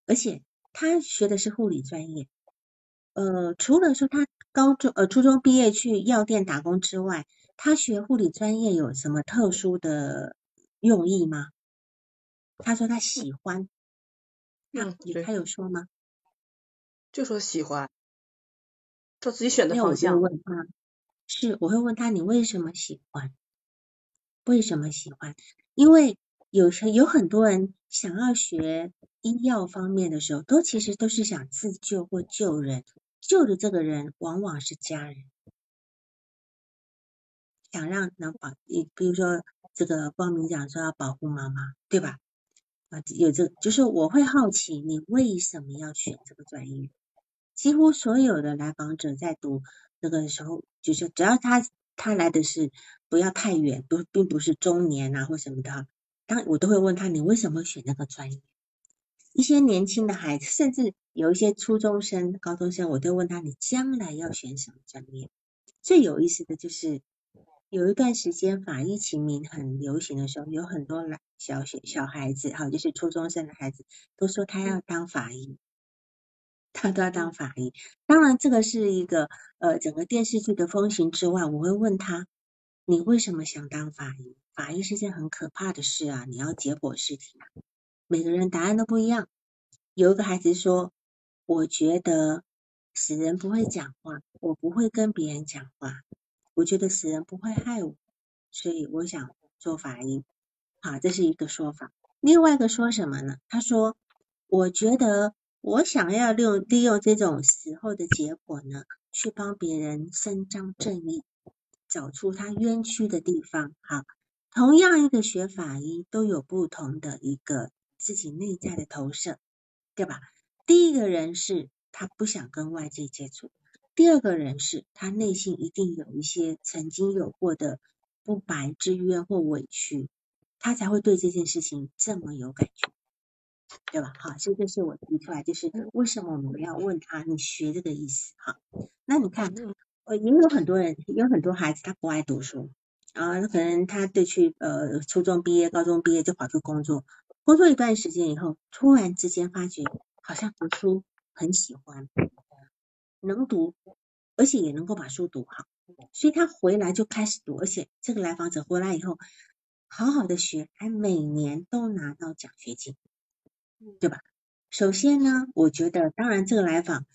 而且他学的是护理专业，呃，除了说他高中呃初中毕业去药店打工之外，他学护理专业有什么特殊的用意吗？他说他喜欢，嗯，对，他有说吗？就说喜欢，他自己选的方向。问他，是我会问他你为什么喜欢？为什么喜欢？因为有些有很多人想要学医药方面的时候，都其实都是想自救或救人，救的这个人往往是家人，想让能保你，比如说这个光明讲说要保护妈妈，对吧？啊，有这就是我会好奇你为什么要选这个专业？几乎所有的来访者在读那个时候，就是只要他他来的是不要太远，不并不是中年啊或什么的，当我都会问他你为什么选那个专业？一些年轻的孩子，甚至有一些初中生、高中生，我都问他你将来要选什么专业？最有意思的就是有一段时间法医秦明很流行的时候，有很多来小学小孩子哈，就是初中生的孩子都说他要当法医，他都要当法医。当然这个是一个呃整个电视剧的风行之外，我会问他你为什么想当法医？法医是件很可怕的事啊，你要解剖尸体啊。每个人答案都不一样。有一个孩子说：“我觉得死人不会讲话，我不会跟别人讲话。我觉得死人不会害我，所以我想做法医。”好，这是一个说法。另外一个说什么呢？他说：“我觉得我想要利用利用这种死后的结果呢，去帮别人伸张正义，找出他冤屈的地方。”好，同样一个学法医都有不同的一个。自己内在的投射，对吧？第一个人是他不想跟外界接触，第二个人是他内心一定有一些曾经有过的不白之冤或委屈，他才会对这件事情这么有感觉，对吧？好，这是我提出来，就是为什么我们要问他你学这个意思？哈，那你看，呃，也有很多人，有很多孩子他不爱读书啊，可能他对去呃初中毕业、高中毕业就跑去工作。工作一段时间以后，突然之间发觉好像读书很喜欢，能读，而且也能够把书读好，所以他回来就开始读，而且这个来访者回来以后，好好的学，还每年都拿到奖学金，对吧？首先呢，我觉得当然这个来访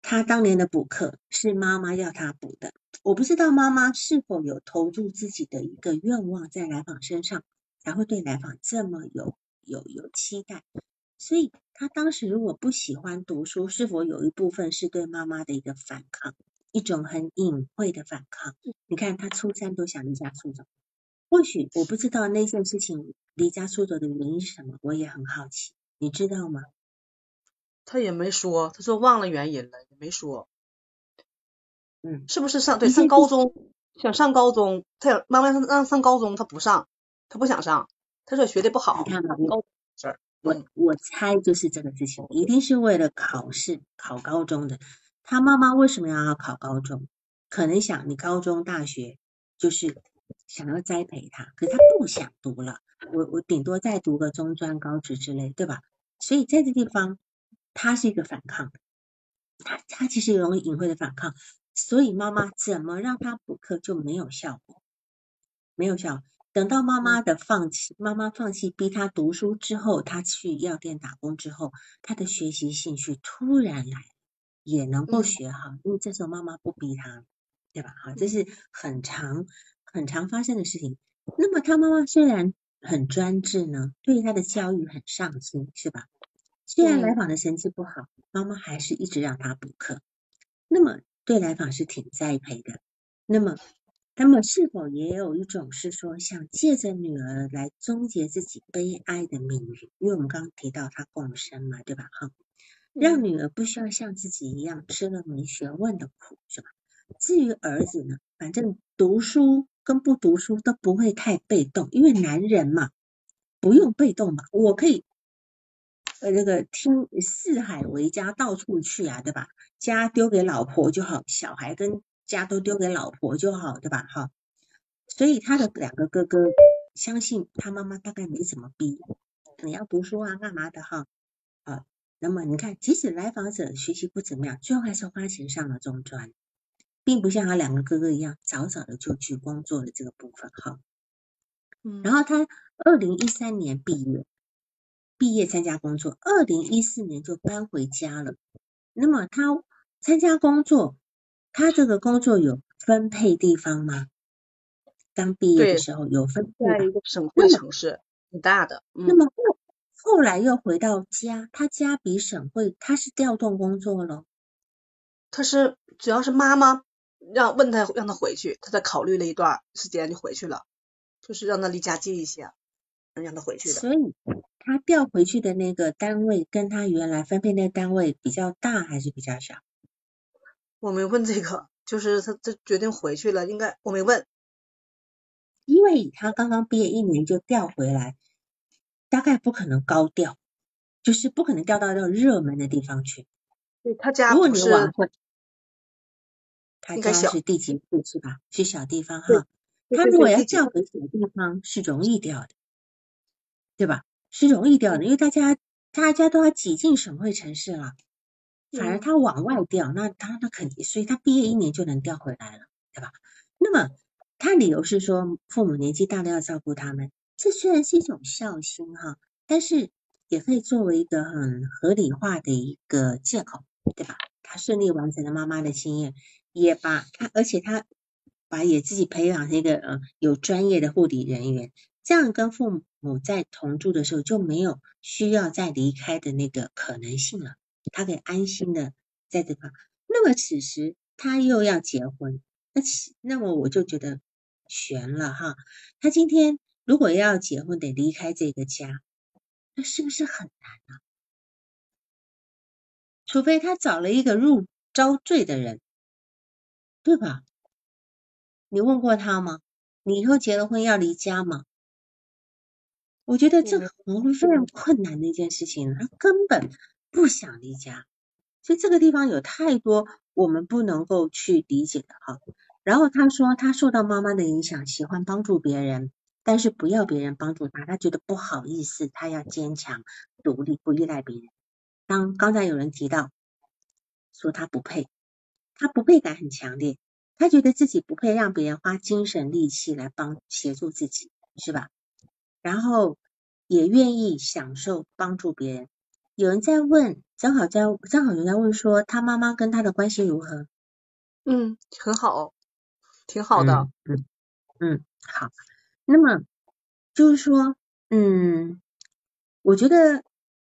他当年的补课是妈妈要他补的，我不知道妈妈是否有投入自己的一个愿望在来访身上，才会对来访这么有。有有期待，所以他当时如果不喜欢读书，是否有一部分是对妈妈的一个反抗，一种很隐晦的反抗？你看他初三都想离家出走，或许我不知道那件事情离家出走的原因是什么，我也很好奇，你知道吗？他也没说，他说忘了原因了，也没说。嗯，是不是上对上高中想上高中，他想妈妈让让上高中，他不上，他不想上。他说学的不好，你看吧，我我猜就是这个事情，一定是为了考试考高中的。他妈妈为什么要考高中？可能想你高中大学就是想要栽培他，可是他不想读了。我我顶多再读个中专、高职之类，对吧？所以在这地方，他是一个反抗，他他其实有隐晦的反抗，所以妈妈怎么让他补课就没有效果，没有效。等到妈妈的放弃，妈妈放弃逼他读书之后，他去药店打工之后，他的学习兴趣突然来，也能够学好，因为这时候妈妈不逼他，对吧？哈，这是很常很常发生的事情。那么他妈妈虽然很专制呢，对他的教育很上心，是吧？虽然来访的成绩不好，妈妈还是一直让他补课，那么对来访是挺栽培的。那么。那么是否也有一种是说，想借着女儿来终结自己悲哀的命运？因为我们刚刚提到他共生嘛，对吧？哈，让女儿不需要像自己一样吃了没学问的苦，是吧？至于儿子呢，反正读书跟不读书都不会太被动，因为男人嘛，不用被动嘛？我可以呃那个听四海为家，到处去啊，对吧？家丢给老婆就好，小孩跟家都丢给老婆就好，对吧？哈，所以他的两个哥哥相信他妈妈大概没怎么逼，你要读书啊，干嘛的哈？啊，那么你看，即使来访者学习不怎么样，最后还是花钱上了中专，并不像他两个哥哥一样早早的就去工作了这个部分哈。嗯，然后他二零一三年毕业，毕业参加工作，二零一四年就搬回家了。那么他参加工作，他这个工作有分配地方吗？刚毕业的时候有分配吧？在一个省会城市，很大的。嗯，那么后后来又回到家，他家比省会，他是调动工作了。他是主要是妈妈让问他让他回去，他在考虑了一段时间就回去了，就是让他离家近一些，让他回去的。所以他调回去的那个单位跟他原来分配那个单位比较大还是比较小？我没问这个，就是他这决定回去了，应该我没问。因为他刚刚毕业一年就调回来，大概不可能高调，就是不可能调到那种热门的地方去。对他家如果不是你晚会，他家是地级市是吧？是小地方哈。他如果要调回小地方是容易调的，对吧？是容易调的，因为大家大家都要挤进省会城市了，反而嗯他往外调，那他那肯定，所以他毕业一年就能调回来了，对吧？那么他理由是说父母年纪大了要照顾他们，这虽然是一种孝心哈，但是也可以作为一个很合理化的一个借口，对吧？他顺利完成了妈妈的心愿，也把他，而且他把也自己培养成一个呃有专业的护理人员，这样跟父母在同住的时候就没有需要再离开的那个可能性了，他可以安心的在这块。那么此时他又要结婚，那其那么我就觉得悬了哈。他今天如果要结婚，得离开这个家，那是不是很难啊？除非他找了一个入遭罪的人，对吧？你问过他吗？你以后结了婚要离家吗？我觉得这可能会非常困难的一件事情，他根本不想离家，所以这个地方有太多我们不能够去理解的哈。然后他说他受到妈妈的影响，喜欢帮助别人，但是不要别人帮助他，他觉得不好意思，他要坚强独立，不依赖别人。当刚才有人提到说他不配，他不配感很强烈，他觉得自己不配让别人花精神力气来帮协助自己，是吧？然后也愿意享受帮助别人。有人在问，正好在正好有人在问说，他妈妈跟他的关系如何？嗯，很好，挺好的。嗯嗯嗯，好。那么就是说，嗯，我觉得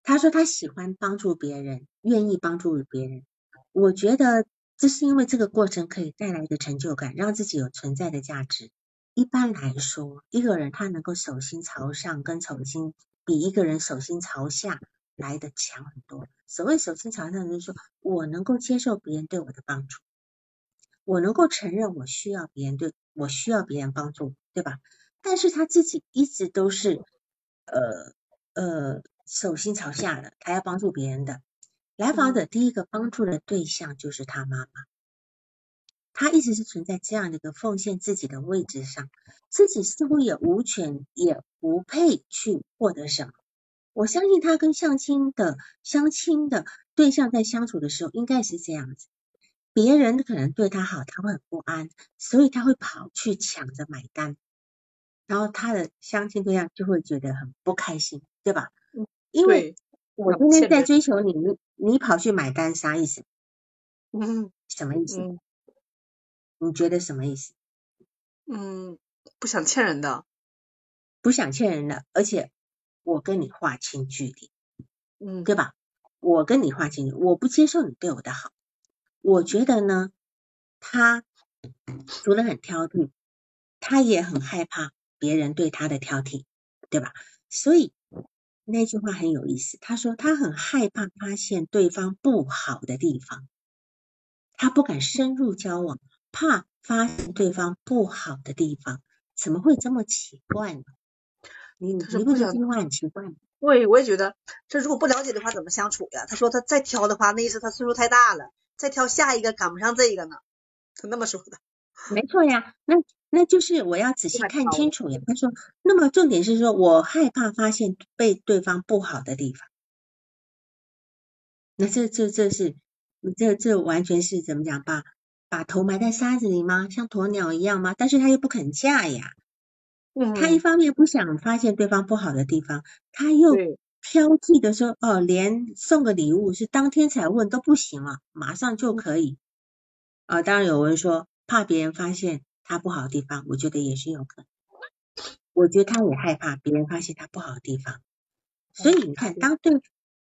他说他喜欢帮助别人，愿意帮助别人。我觉得这是因为这个过程可以带来的成就感，让自己有存在的价值。一般来说，一个人他能够手心朝上，跟手心比一个人手心朝下来的强很多。所谓手心朝上，就是说我能够接受别人对我的帮助，我能够承认我需要别人对我需要别人帮助，对吧？但是他自己一直都是呃呃手心朝下的，他要帮助别人的。来访者第一个帮助的对象就是他妈妈。他一直是存在这样的一个奉献自己的位置上，自己似乎也无权也不配去获得什么。我相信他跟相亲的相亲的对象在相处的时候，应该是这样子。别人可能对他好，他会很不安，所以他会跑去抢着买单，然后他的相亲对象就会觉得很不开心，对吧？因为，我今天在追求你，你你跑去买单，啥意思？嗯什么意思？嗯你觉得什么意思？嗯，不想欠人的。不想欠人的，而且我跟你划清距离，嗯，对吧？我跟你划清距离，我不接受你对我的好。我觉得呢，他除了很挑剔，他也很害怕别人对他的挑剔，对吧？所以那句话很有意思，他说他很害怕发现对方不好的地方，他不敢深入交往，怕发现对方不好的地方。怎么会这么奇怪呢？你不觉得这句话很奇怪吗？对，我也觉得，这如果不了解的话，怎么相处呀？他说他再挑的话，那意思他岁数太大了，再挑下一个赶不上这个呢，他那么说的。没错呀，那那就是我要仔细看清楚呀。他说，那么重点是说我害怕发现被对方不好的地方，那这这这是这这完全是怎么讲？把把头埋在沙子里吗？像鸵鸟一样吗？但是他又不肯嫁呀。嗯他一方面不想发现对方不好的地方，他又挑剔的说，哦，连送个礼物是当天才问都不行了，马上就可以。啊，当然有人说怕别人发现他不好的地方，我觉得也是有可能。我觉得他也害怕别人发现他不好的地方，所以你看，当对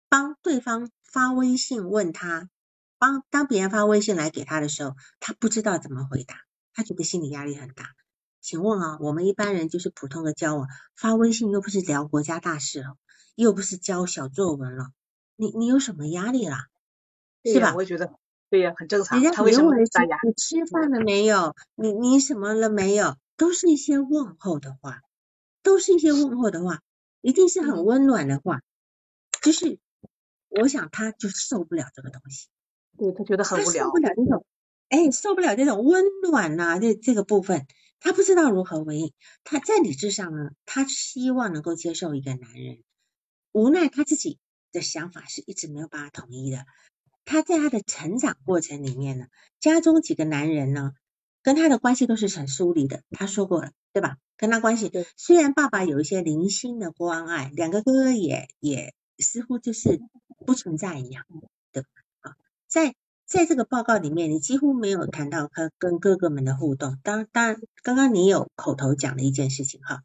帮对方发微信问他，帮当别人发微信来给他的时候，他不知道怎么回答，他觉得心理压力很大。请问啊，我们一般人就是普通的交往，发微信又不是聊国家大事了，又不是教小作文了，你你有什么压力啦？是吧？我也觉得，对呀，很正常。人家他为什么没问是打压？你吃饭了没有？你你什么了没有？都是一些问候的话，都是一些问候的话，一定是很嗯温暖的话。就是我想他就受不了这个东西，对他觉得他很无聊受不。了这种，哎，受不了这种温暖呐、这这个部分，他不知道如何回应。他在理智上呢，他希望能够接受一个男人，无奈他自己的想法是一直没有办法统一的。他在他的成长过程里面呢，家中几个男人呢，跟他的关系都是很疏离的。他说过了，对吧？跟他关系虽然爸爸有一些零星的关爱，两个哥哥也也似乎就是不存在一样，对吧？啊，在在这个报告里面，你几乎没有谈到他跟哥哥们的互动。当当然，刚刚你有口头讲了一件事情哈。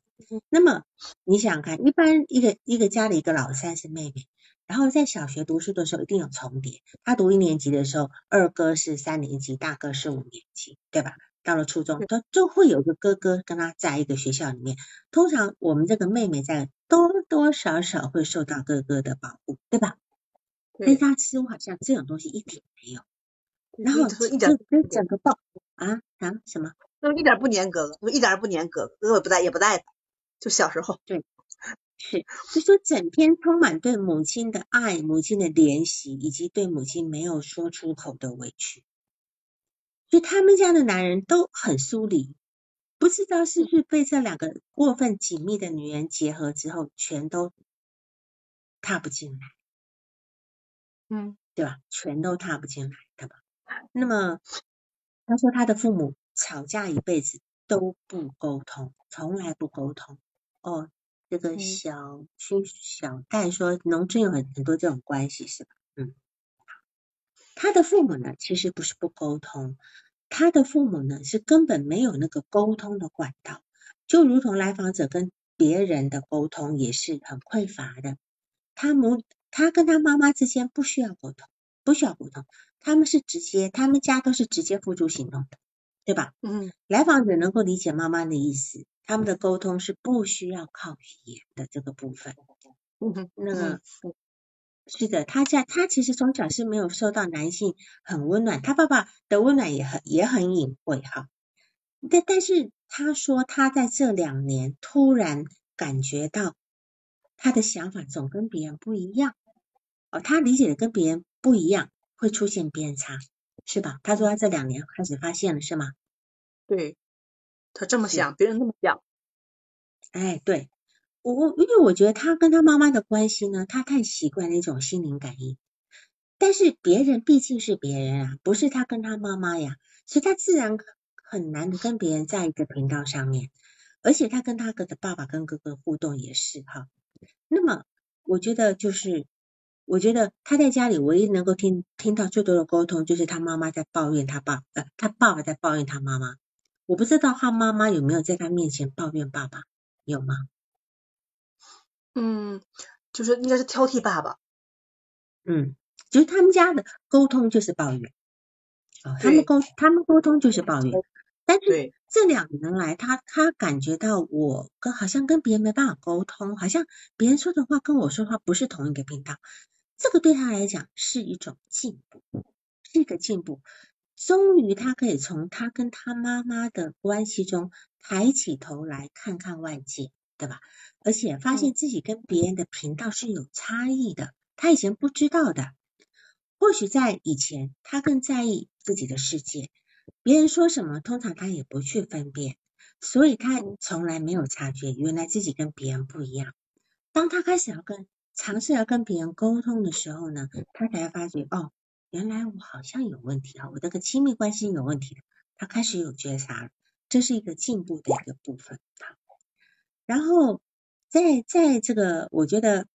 那么你想想看，一般一个一个家里一个老三是妹妹，然后在小学读书的时候一定有重叠。他读一年级的时候，二哥是三年级，大哥是五年级，对吧？到了初中，他就会有个哥哥跟他在一个学校里面。通常我们这个妹妹在多多少少会受到哥哥的保护，对吧？但是对，他似乎好像这种东西一点没有。然对后一点就就整个报啊啊什么？就一点不粘哥哥，他说一点不粘哥哥，哥哥不带也不带他，就小时候对。是，就说整篇充满对母亲的爱、母亲的怜惜，以及对母亲没有说出口的委屈。所以他们家的男人都很疏离，不知道是不是被这两个过分紧密的女人结合之后，全都踏不进来，嗯，对吧？全都踏不进来？那么他说他的父母吵架一辈子都不沟通，从来不沟通。哦，这个嗯小区小戴说农村有很很多这种关系是吧？嗯，他的父母呢其实不是不沟通，他的父母呢是根本没有那个沟通的管道，就如同来访者跟别人的沟通也是很匮乏的。他母他跟他妈妈之间不需要沟通，不需要沟通，他们是直接，他们家都是直接付诸行动的，对吧？嗯，来访者能够理解妈妈的意思，他们的沟通是不需要靠语言的这个部分。嗯哼，那个嗯是的，他在他其实从小是没有受到男性很温暖，他爸爸的温暖也很也很隐晦哈。但但是他说他在这两年突然感觉到他的想法总跟别人不一样，哦，他理解的跟别人不一样，会出现偏差，是吧？他说他这两年开始发现了，是吗？对，他这么想，别人那么想。哎，对我我因为我觉得他跟他妈妈的关系呢，他太习惯那种心灵感应，但是别人毕竟是别人啊，不是他跟他妈妈呀，所以他自然很难的跟别人在一个频道上面，而且他跟他哥的爸爸跟哥哥互动也是哈。那么我觉得就是，我觉得他在家里唯一能够听听到最多的沟通，就是他妈妈在抱怨他爸，呃，他爸爸在抱怨他妈妈。我不知道他妈妈有没有在他面前抱怨爸爸，有吗？嗯，就是应该是挑剔爸爸。嗯，就是他们家的沟通就是抱怨，哦，他们对沟他们沟通就是抱怨，但是对，这两年来，他他感觉到我跟好像跟别人没办法沟通，好像别人说的话跟我说话不是同一个频道，这个对他来讲是一种进步，是一个进步。终于，他可以从他跟他妈妈的关系中抬起头来看看外界，对吧？而且发现自己跟别人的频道是有差异的，他以前不知道的。或许在以前，他更在意自己的世界，别人说什么，通常他也不去分辨，所以他从来没有察觉原来自己跟别人不一样。当他开始要跟尝试要跟别人沟通的时候呢，他才发觉哦，原来我好像有问题啊，我这个亲密关系有问题他开始有觉察了，这是一个进步的一个部分啊。然后在在这个，我觉得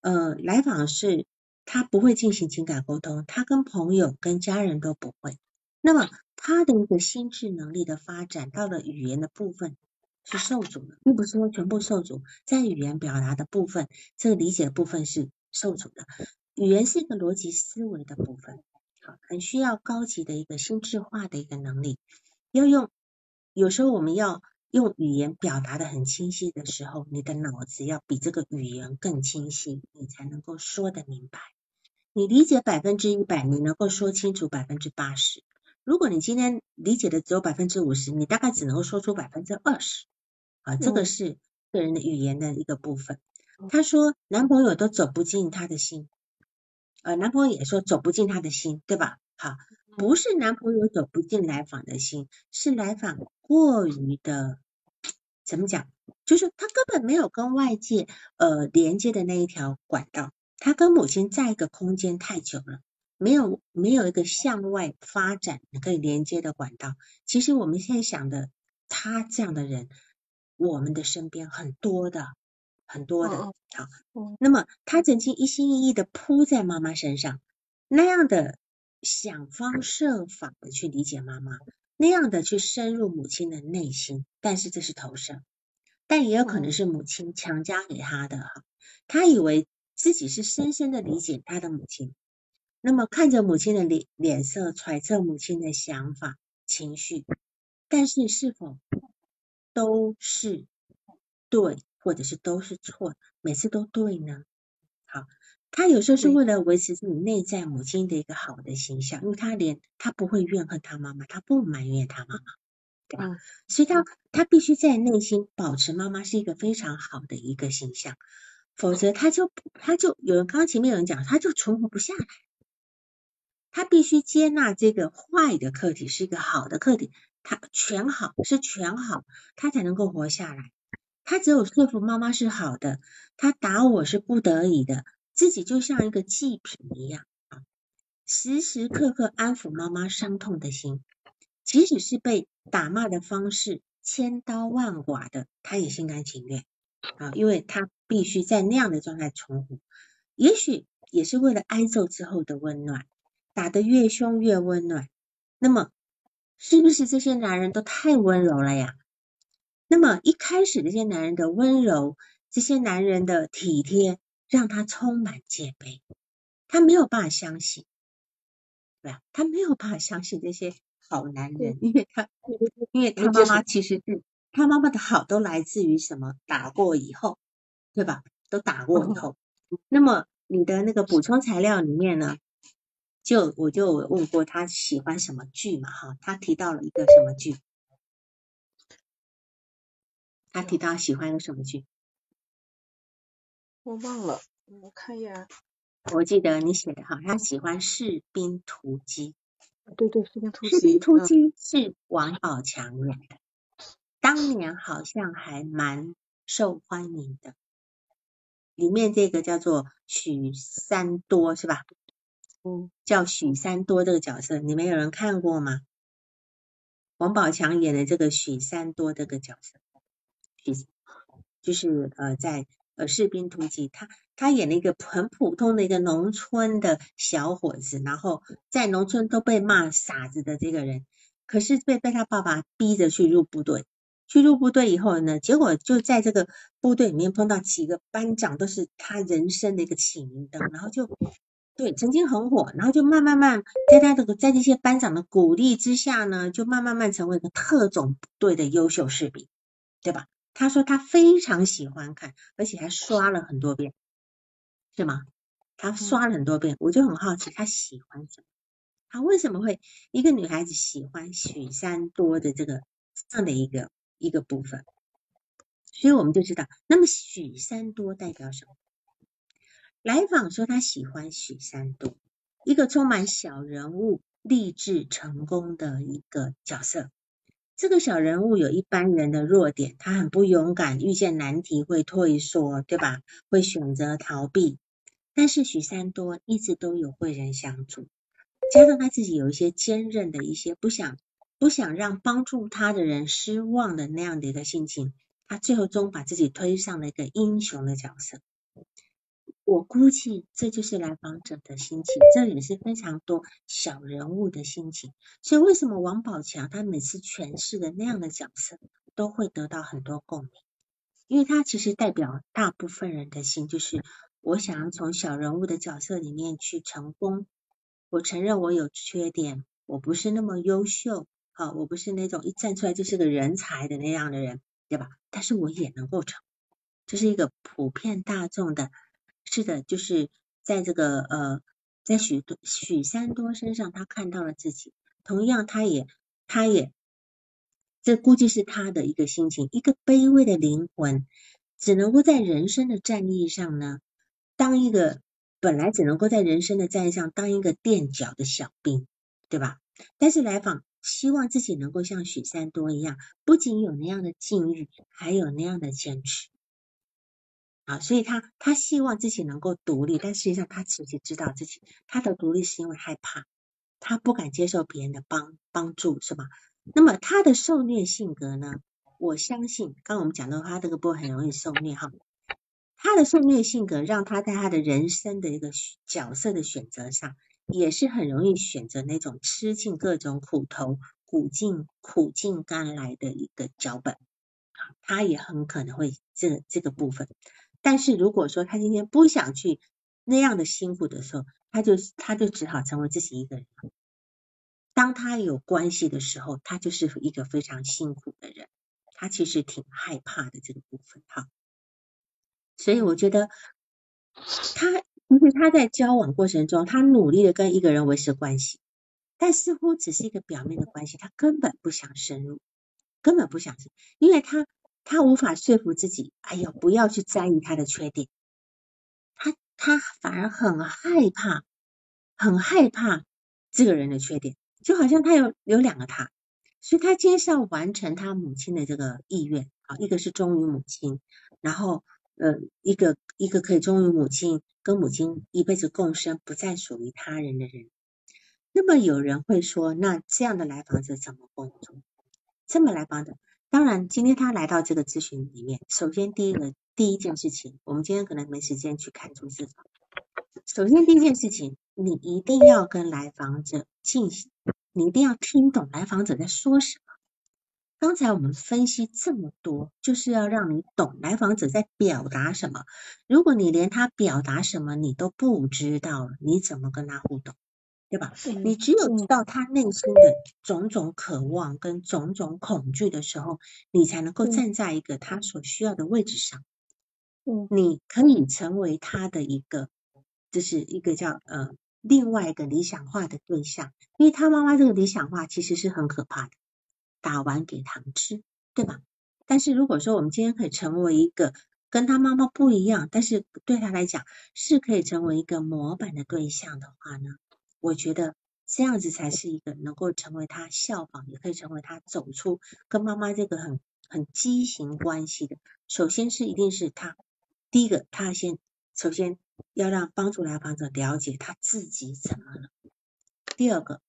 呃，来访是。他不会进行情感沟通，他跟朋友、跟家人都不会。那么他的一个心智能力的发展到了语言的部分是受阻的，并不是说全部受阻，在语言表达的部分，这个理解部分是受阻的。语言是一个逻辑思维的部分，好，很需要高级的一个心智化的一个能力。要用，有时候我们要用语言表达的很清晰的时候，你的脑子要比这个语言更清晰，你才能够说得明白。你理解百分之一百，你能够说清楚百分之八十。如果你今天理解的只有百分之五十，你大概只能够说出百分之二十。啊，这个是个人的语言的一个部分。她说男朋友都走不进他的心，呃，男朋友也说走不进他的心，对吧？好，不是男朋友走不进来访的心，是来访过于的怎么讲？就是他根本没有跟外界呃连接的那一条管道。他跟母亲在一个空间太久了，没有没有一个向外发展可以连接的管道。其实我们现在想的，他这样的人，我们的身边很多的，很多的。好，那么他曾经一心一意的扑在妈妈身上，那样的想方设法的去理解妈妈，那样的去深入母亲的内心，但是这是投射，但也有可能是母亲强加给他的哈，他以为。自己是深深的理解他的母亲，那么看着母亲的脸脸色，揣测母亲的想法情绪，但是是否都是对，或者是都是错？每次都对呢？好，他有时候是为了维持自己内在母亲的一个好的形象，因为他连他不会怨恨他妈妈，他不埋怨他妈妈，对吧？所以他他必须在内心保持妈妈是一个非常好的一个形象。否则他就他就有人刚刚前面有人讲，他就存活不下来。他必须接纳这个坏的客体是一个好的客体，他全好是全好，他才能够活下来。他只有说服妈妈是好的，他打我是不得已的，自己就像一个祭品一样啊，时时刻刻安抚妈妈伤痛的心，即使是被打骂的方式千刀万剐的，他也心甘情愿。啊，因为他必须在那样的状态存活，也许也是为了挨揍之后的温暖，打得越凶越温暖。那么，是不是这些男人都太温柔了呀？那么一开始这些男人的温柔，这些男人的体贴，让他充满戒备，他没有办法相信，对吧？他没有办法相信这些好男人，因为他，因为他妈妈其实是。他妈妈的好都来自于什么？打过以后，对吧？都打过以后。那么你的那个补充材料里面呢，就我就问过他喜欢什么剧嘛？哈，他提到了一个什么剧？他提到喜欢一个什么剧？我忘了，我看一眼。我记得你写的哈，他喜欢《士兵突击》。对对，《士兵突击》。士兵突击是王宝强演的。当年好像还蛮受欢迎的，里面这个叫做许三多是吧？叫许三多这个角色，你们有人看过吗？王宝强演的这个许三多这个角色，许就是呃在呃士兵突击，他他演了一个很普通的一个农村的小伙子，然后在农村都被骂傻子的这个人，可是被被他爸爸逼着去入部队。去入部队以后呢，结果就在这个部队里面碰到几个班长，都是他人生的一个启明灯，然后就对曾经很火，然后就慢慢慢在他这个在这些班长的鼓励之下呢，就慢慢慢成为一个特种部队的优秀士兵，对吧？他说他非常喜欢看，而且还刷了很多遍，是吗？他刷了很多遍，我就很好奇他喜欢什么，他为什么会一个女孩子喜欢许三多的这个这样的一个。一个部分，所以我们就知道，那么许三多代表什么？来访说他喜欢许三多，一个充满小人物、励志成功的一个角色。这个小人物有一般人的弱点，他很不勇敢，遇见难题会退缩，对吧？会选择逃避。但是许三多一直都有贵人相助，加上他自己有一些坚韧的一些不想不想让帮助他的人失望的那样的一个心情。他最后终把自己推上了一个英雄的角色，我估计这就是来访者的心情，这也是非常多小人物的心情。所以为什么王宝强他每次诠释的那样的角色都会得到很多共鸣？因为他其实代表大部分人的心，就是我想要从小人物的角色里面去成功。我承认我有缺点，我不是那么优秀，好，我不是那种一站出来就是个人才的那样的人。对吧？但是我也能够成，这是一个普遍大众的，是的，就是在这个呃，在许多许三多身上，他看到了自己，同样，他也他也，这估计是他的一个心情，一个卑微的灵魂，只能够在人生的战役上呢，当一个本来只能够在人生的战役上当一个垫脚的小兵，对吧？但是来访。希望自己能够像许三多一样，不仅有那样的境遇，还有那样的坚持啊！所以他他希望自己能够独立，但实际上他自己知道自己他的独立是因为害怕，他不敢接受别人的帮帮助，是吧？那么他的受虐性格呢？我相信，刚刚我们讲到他这个波很容易受虐哈，他的受虐性格让他在他的人生的一个角色的选择上。也是很容易选择那种吃尽各种苦头、苦尽苦尽甘来的一个脚本，他也很可能会这这个部分。但是如果说他今天不想去那样的辛苦的时候，他就他就只好成为自己一个人。当他有关系的时候，他就是一个非常辛苦的人，他其实挺害怕的这个部分哈。所以我觉得他。其实他在交往过程中，他努力的跟一个人维持关系，但似乎只是一个表面的关系，他根本不想深入，根本不想，因为他他无法说服自己，哎呀，不要去在意他的缺点，他他反而很害怕，很害怕这个人的缺点，就好像他有有两个他，所以他今天是要完成他母亲的这个意愿啊，一个是忠于母亲，然后呃一个一个可以忠于母亲。跟母亲一辈子共生，不再属于他人的人。那么有人会说，那这样的来访者怎么工作？这么来访者，当然今天他来到这个咨询里面，首先第一个第一件事情，我们今天可能没时间去看出字法。首先第一件事情，你一定要跟来访者进行，你一定要听懂来访者在说什么。刚才我们分析这么多，就是要让你懂来访者在表达什么。如果你连他表达什么你都不知道，你怎么跟他互动，对吧？你只有知道他内心的种种渴望跟种种恐惧的时候，你才能够站在一个他所需要的位置上。嗯，你可以成为他的一个，就是一个叫呃另外一个理想化的对象，因为他妈妈这个理想化其实是很可怕的。打完给糖吃，对吧？但是如果说我们今天可以成为一个跟他妈妈不一样，但是对他来讲是可以成为一个模板的对象的话呢，我觉得这样子才是一个能够成为他效仿，也可以成为他走出跟妈妈这个很很畸形关系的。首先是一定是他第一个，他先首先要让帮助来访者了解他自己怎么了；第二个，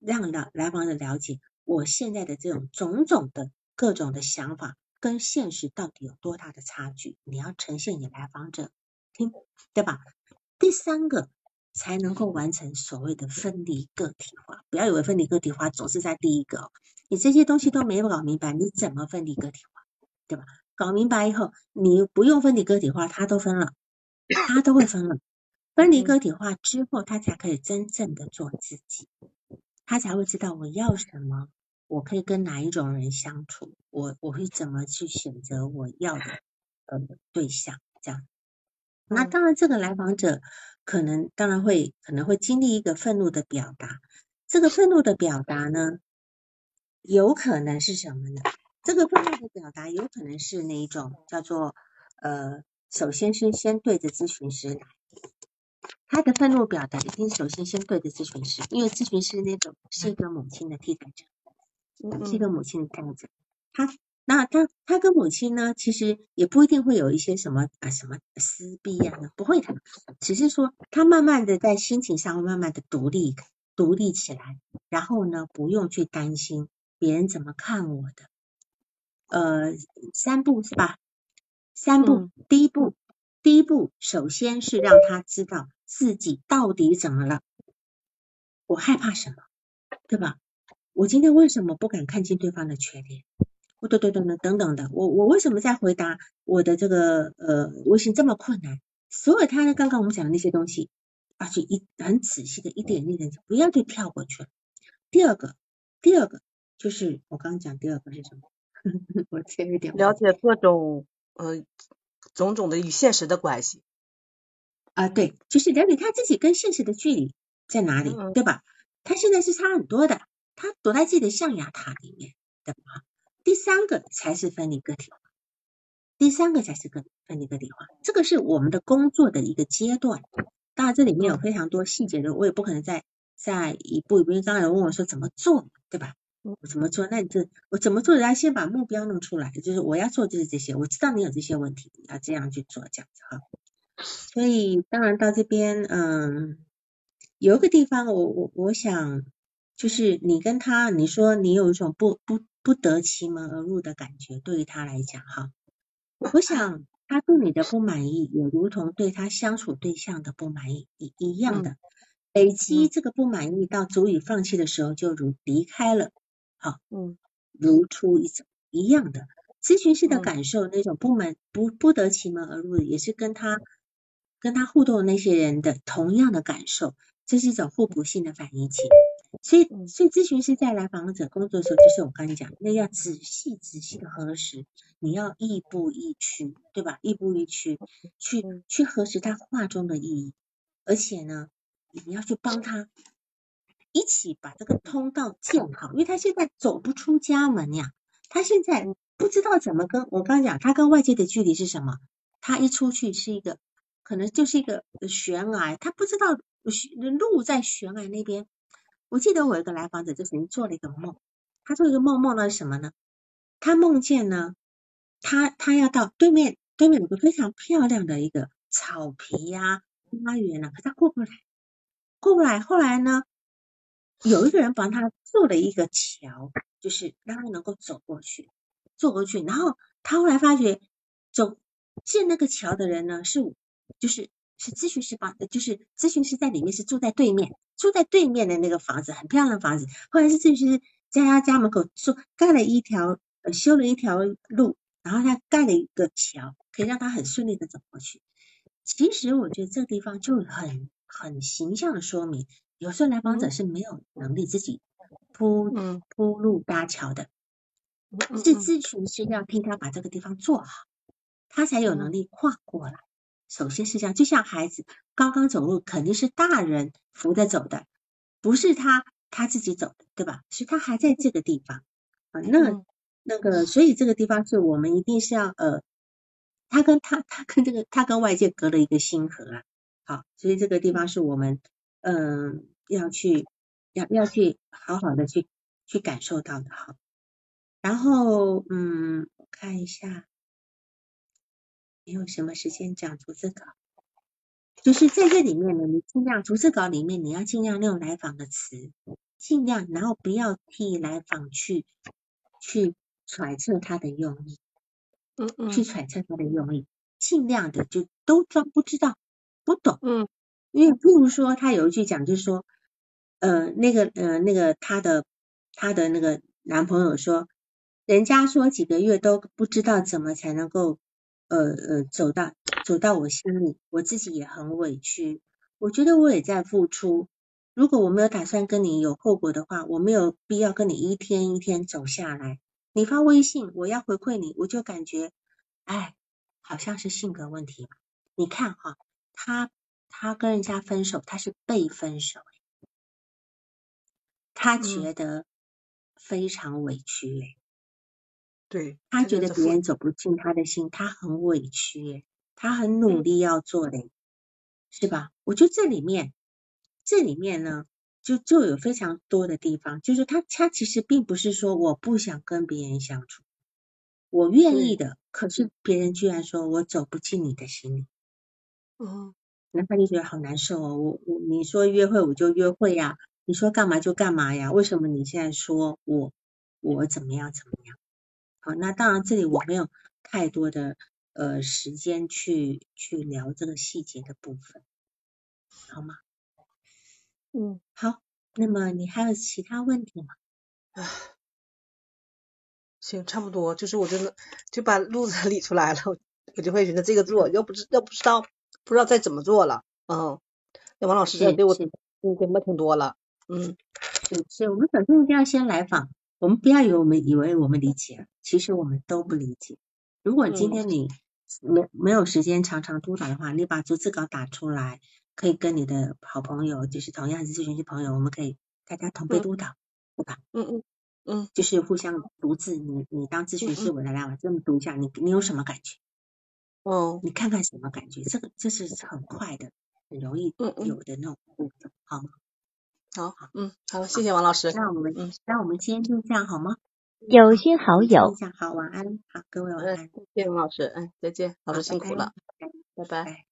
让来来访者了解。我现在的这种种种的各种的想法跟现实到底有多大的差距？你要呈现给来访者听，对吧？第三个才能够完成所谓的分离个体化。不要以为分离个体化总是在第一个，哦你这些东西都没有搞明白，你怎么分离个体化？对吧？搞明白以后，你不用分离个体化，他都分了，他都会分了。分离个体化之后，他才可以真正的做自己，他才会知道我要什么。我可以跟哪一种人相处？我我会怎么去选择我要的呃对象？这样，那当然这个来访者可能当然会可能会经历一个愤怒的表达。这个愤怒的表达呢，有可能是什么呢？这个愤怒的表达有可能是那一种叫做呃，首先是先对着咨询师来，他的愤怒表达一定首先先对着咨询师，因为咨询师那种是一个母亲的替代者，是一个母亲的代者，他那他他跟母亲呢，其实也不一定会有一些什么啊什么撕逼啊，不会的，只是说他慢慢的在心情上慢慢的独立独立起来，然后呢不用去担心别人怎么看我的，呃三步是吧？三步，第一步，第一步首先是让他知道自己到底怎么了，我害怕什么，对吧？我今天为什么不敢看清对方的缺点？我等等等等等等的，我我为什么在回答我的这个呃微信这么困难？所有他刚刚我们讲的那些东西，而且一很仔细的一点一点，不要就跳过去了。第二个，第二个就是我刚刚讲第二个是什么？我切一点。了解各种呃种种的与现实的关系。啊，对，就是了解他自己跟现实的距离在哪里，对吧？他现在是差很多的，他躲在自己的象牙塔里面，对吧？第三个才是分离个体化，第三个才是个分离个体化，这个是我们的工作的一个阶段。当然这里面有非常多细节的，我也不可能再再一步一步。因为刚才有问我说怎么做，对吧？我怎么做？那你这我怎么做？要先把目标弄出来，就是我要做就是这些。我知道你有这些问题，你要这样去做，这样子哈。所以当然到这边，嗯，有一个地方，我我我想就是你跟他，你说你有一种不不。不得其门而入的感觉，对于他来讲，哈，我想他对你的不满意，也如同对他相处对象的不满意一一样的，累积这个不满意到足以放弃的时候，就如离开了，好，嗯，如出一辙一样的。咨询师的感受，那种不满不不得其门而入，也是跟他跟他互动的那些人的同样的感受，这是一种互补性的反应器。所以，所以咨询师在来访者工作的时候，就是我刚才讲，那要仔细仔细的核实，你要亦步亦趋，对吧？亦步亦趋，去去核实他话中的意义，而且呢，你要去帮他一起把这个通道建好，因为他现在走不出家门呀，他现在不知道怎么跟我刚刚讲，他跟外界的距离是什么？他一出去是一个，可能就是一个悬崖，他不知道路在悬崖那边。我记得我有一个来访者就曾经做了一个梦，他做一个梦，梦到什么呢？他梦见呢，他他要到对面，对面有个非常漂亮的一个草皮呀花园呢，可他过不来，过不来。后来呢，有一个人帮他做了一个桥，就是让他能够走过去，走过去。然后他后来发觉，走建那个桥的人呢，是就是。是咨询师帮，就是咨询师在里面是住在对面，住在对面的那个房子，很漂亮的房子。后来是咨询师在他家门口做盖了一条，呃，修了一条路，然后他盖了一个桥，可以让他很顺利的走过去。其实我觉得这个地方就很很形象的说明，有时候来访者是没有能力自己铺铺路搭桥的，是咨询师要替他把这个地方做好，他才有能力跨过来。首先是这样，就像孩子刚刚走路，肯定是大人扶着走的，不是他他自己走的，对吧？所以他还在这个地方啊，那那个，所以这个地方是我们一定是要呃，他跟他他跟这个他跟外界隔了一个星河啊，好，所以这个地方是我们嗯要去要要去好好的去去感受到的哈。然后嗯，我看一下。没有什么时间讲逐字稿，就是在这里面呢，你尽量逐字稿里面你要尽量用来访的词，尽量，然后不要替来访去去揣测他的用意，嗯嗯，去揣测他的用意，尽量的就都装不知道不懂，嗯，因为譬如说他有一句讲就是说，呃，那个呃那个他的他的那个男朋友说，人家说几个月都不知道怎么才能够。呃呃，走到走到我心里，我自己也很委屈。我觉得我也在付出。如果我没有打算跟你有后果的话，我没有必要跟你一天一天走下来。你发微信，我要回馈你，我就感觉，哎，好像是性格问题。你看哈，他他跟人家分手，他是被分手，他觉得非常委屈嘞。对，他觉得别人走不进他的心，他很委屈耶，他很努嗯力要做的耶，是吧？我觉得这里面，这里面呢，就就有非常多的地方，就是他他其实并不是说我不想跟别人相处，我愿意的，可是别人居然说我走不进你的心里，哦那他就觉得好难受哦。我我你说约会我就约会呀、你说干嘛就干嘛呀？为什么你现在说我我怎么样怎么样？好，那当然这里我没有太多的呃时间去去聊这个细节的部分，好吗？嗯，好，那么你还有其他问题吗？啊，行，差不多，就是我真的就把路子 理出来了，我我就会觉得这个做，要不知要不知道不知道再怎么做了，嗯，那王老师对我是嗯给我挺多了，嗯是是，我们首先一定要先来访，我们不要以为我们以为我们理解了，其实我们都不理解。如果今嗯天你没没有时间常常督导的话，你把逐字稿打出来，可以跟你的好朋友，就是同样是咨询师朋友，我们可以大家同辈嗯督导，对吧？嗯嗯嗯就是互相读字，你你当咨询师，嗯我来来我这么读一下，你你有什么感觉？哦你看看什么感觉？这个这是很快的，很容易有的那种步骤，好吗？好嗯好，谢谢王老师，那我们嗯那我们今天就这样好吗？有些好友，好，晚安，好，各位晚嗯安，再见王老师，嗯再见，老师辛苦了，，拜拜拜拜。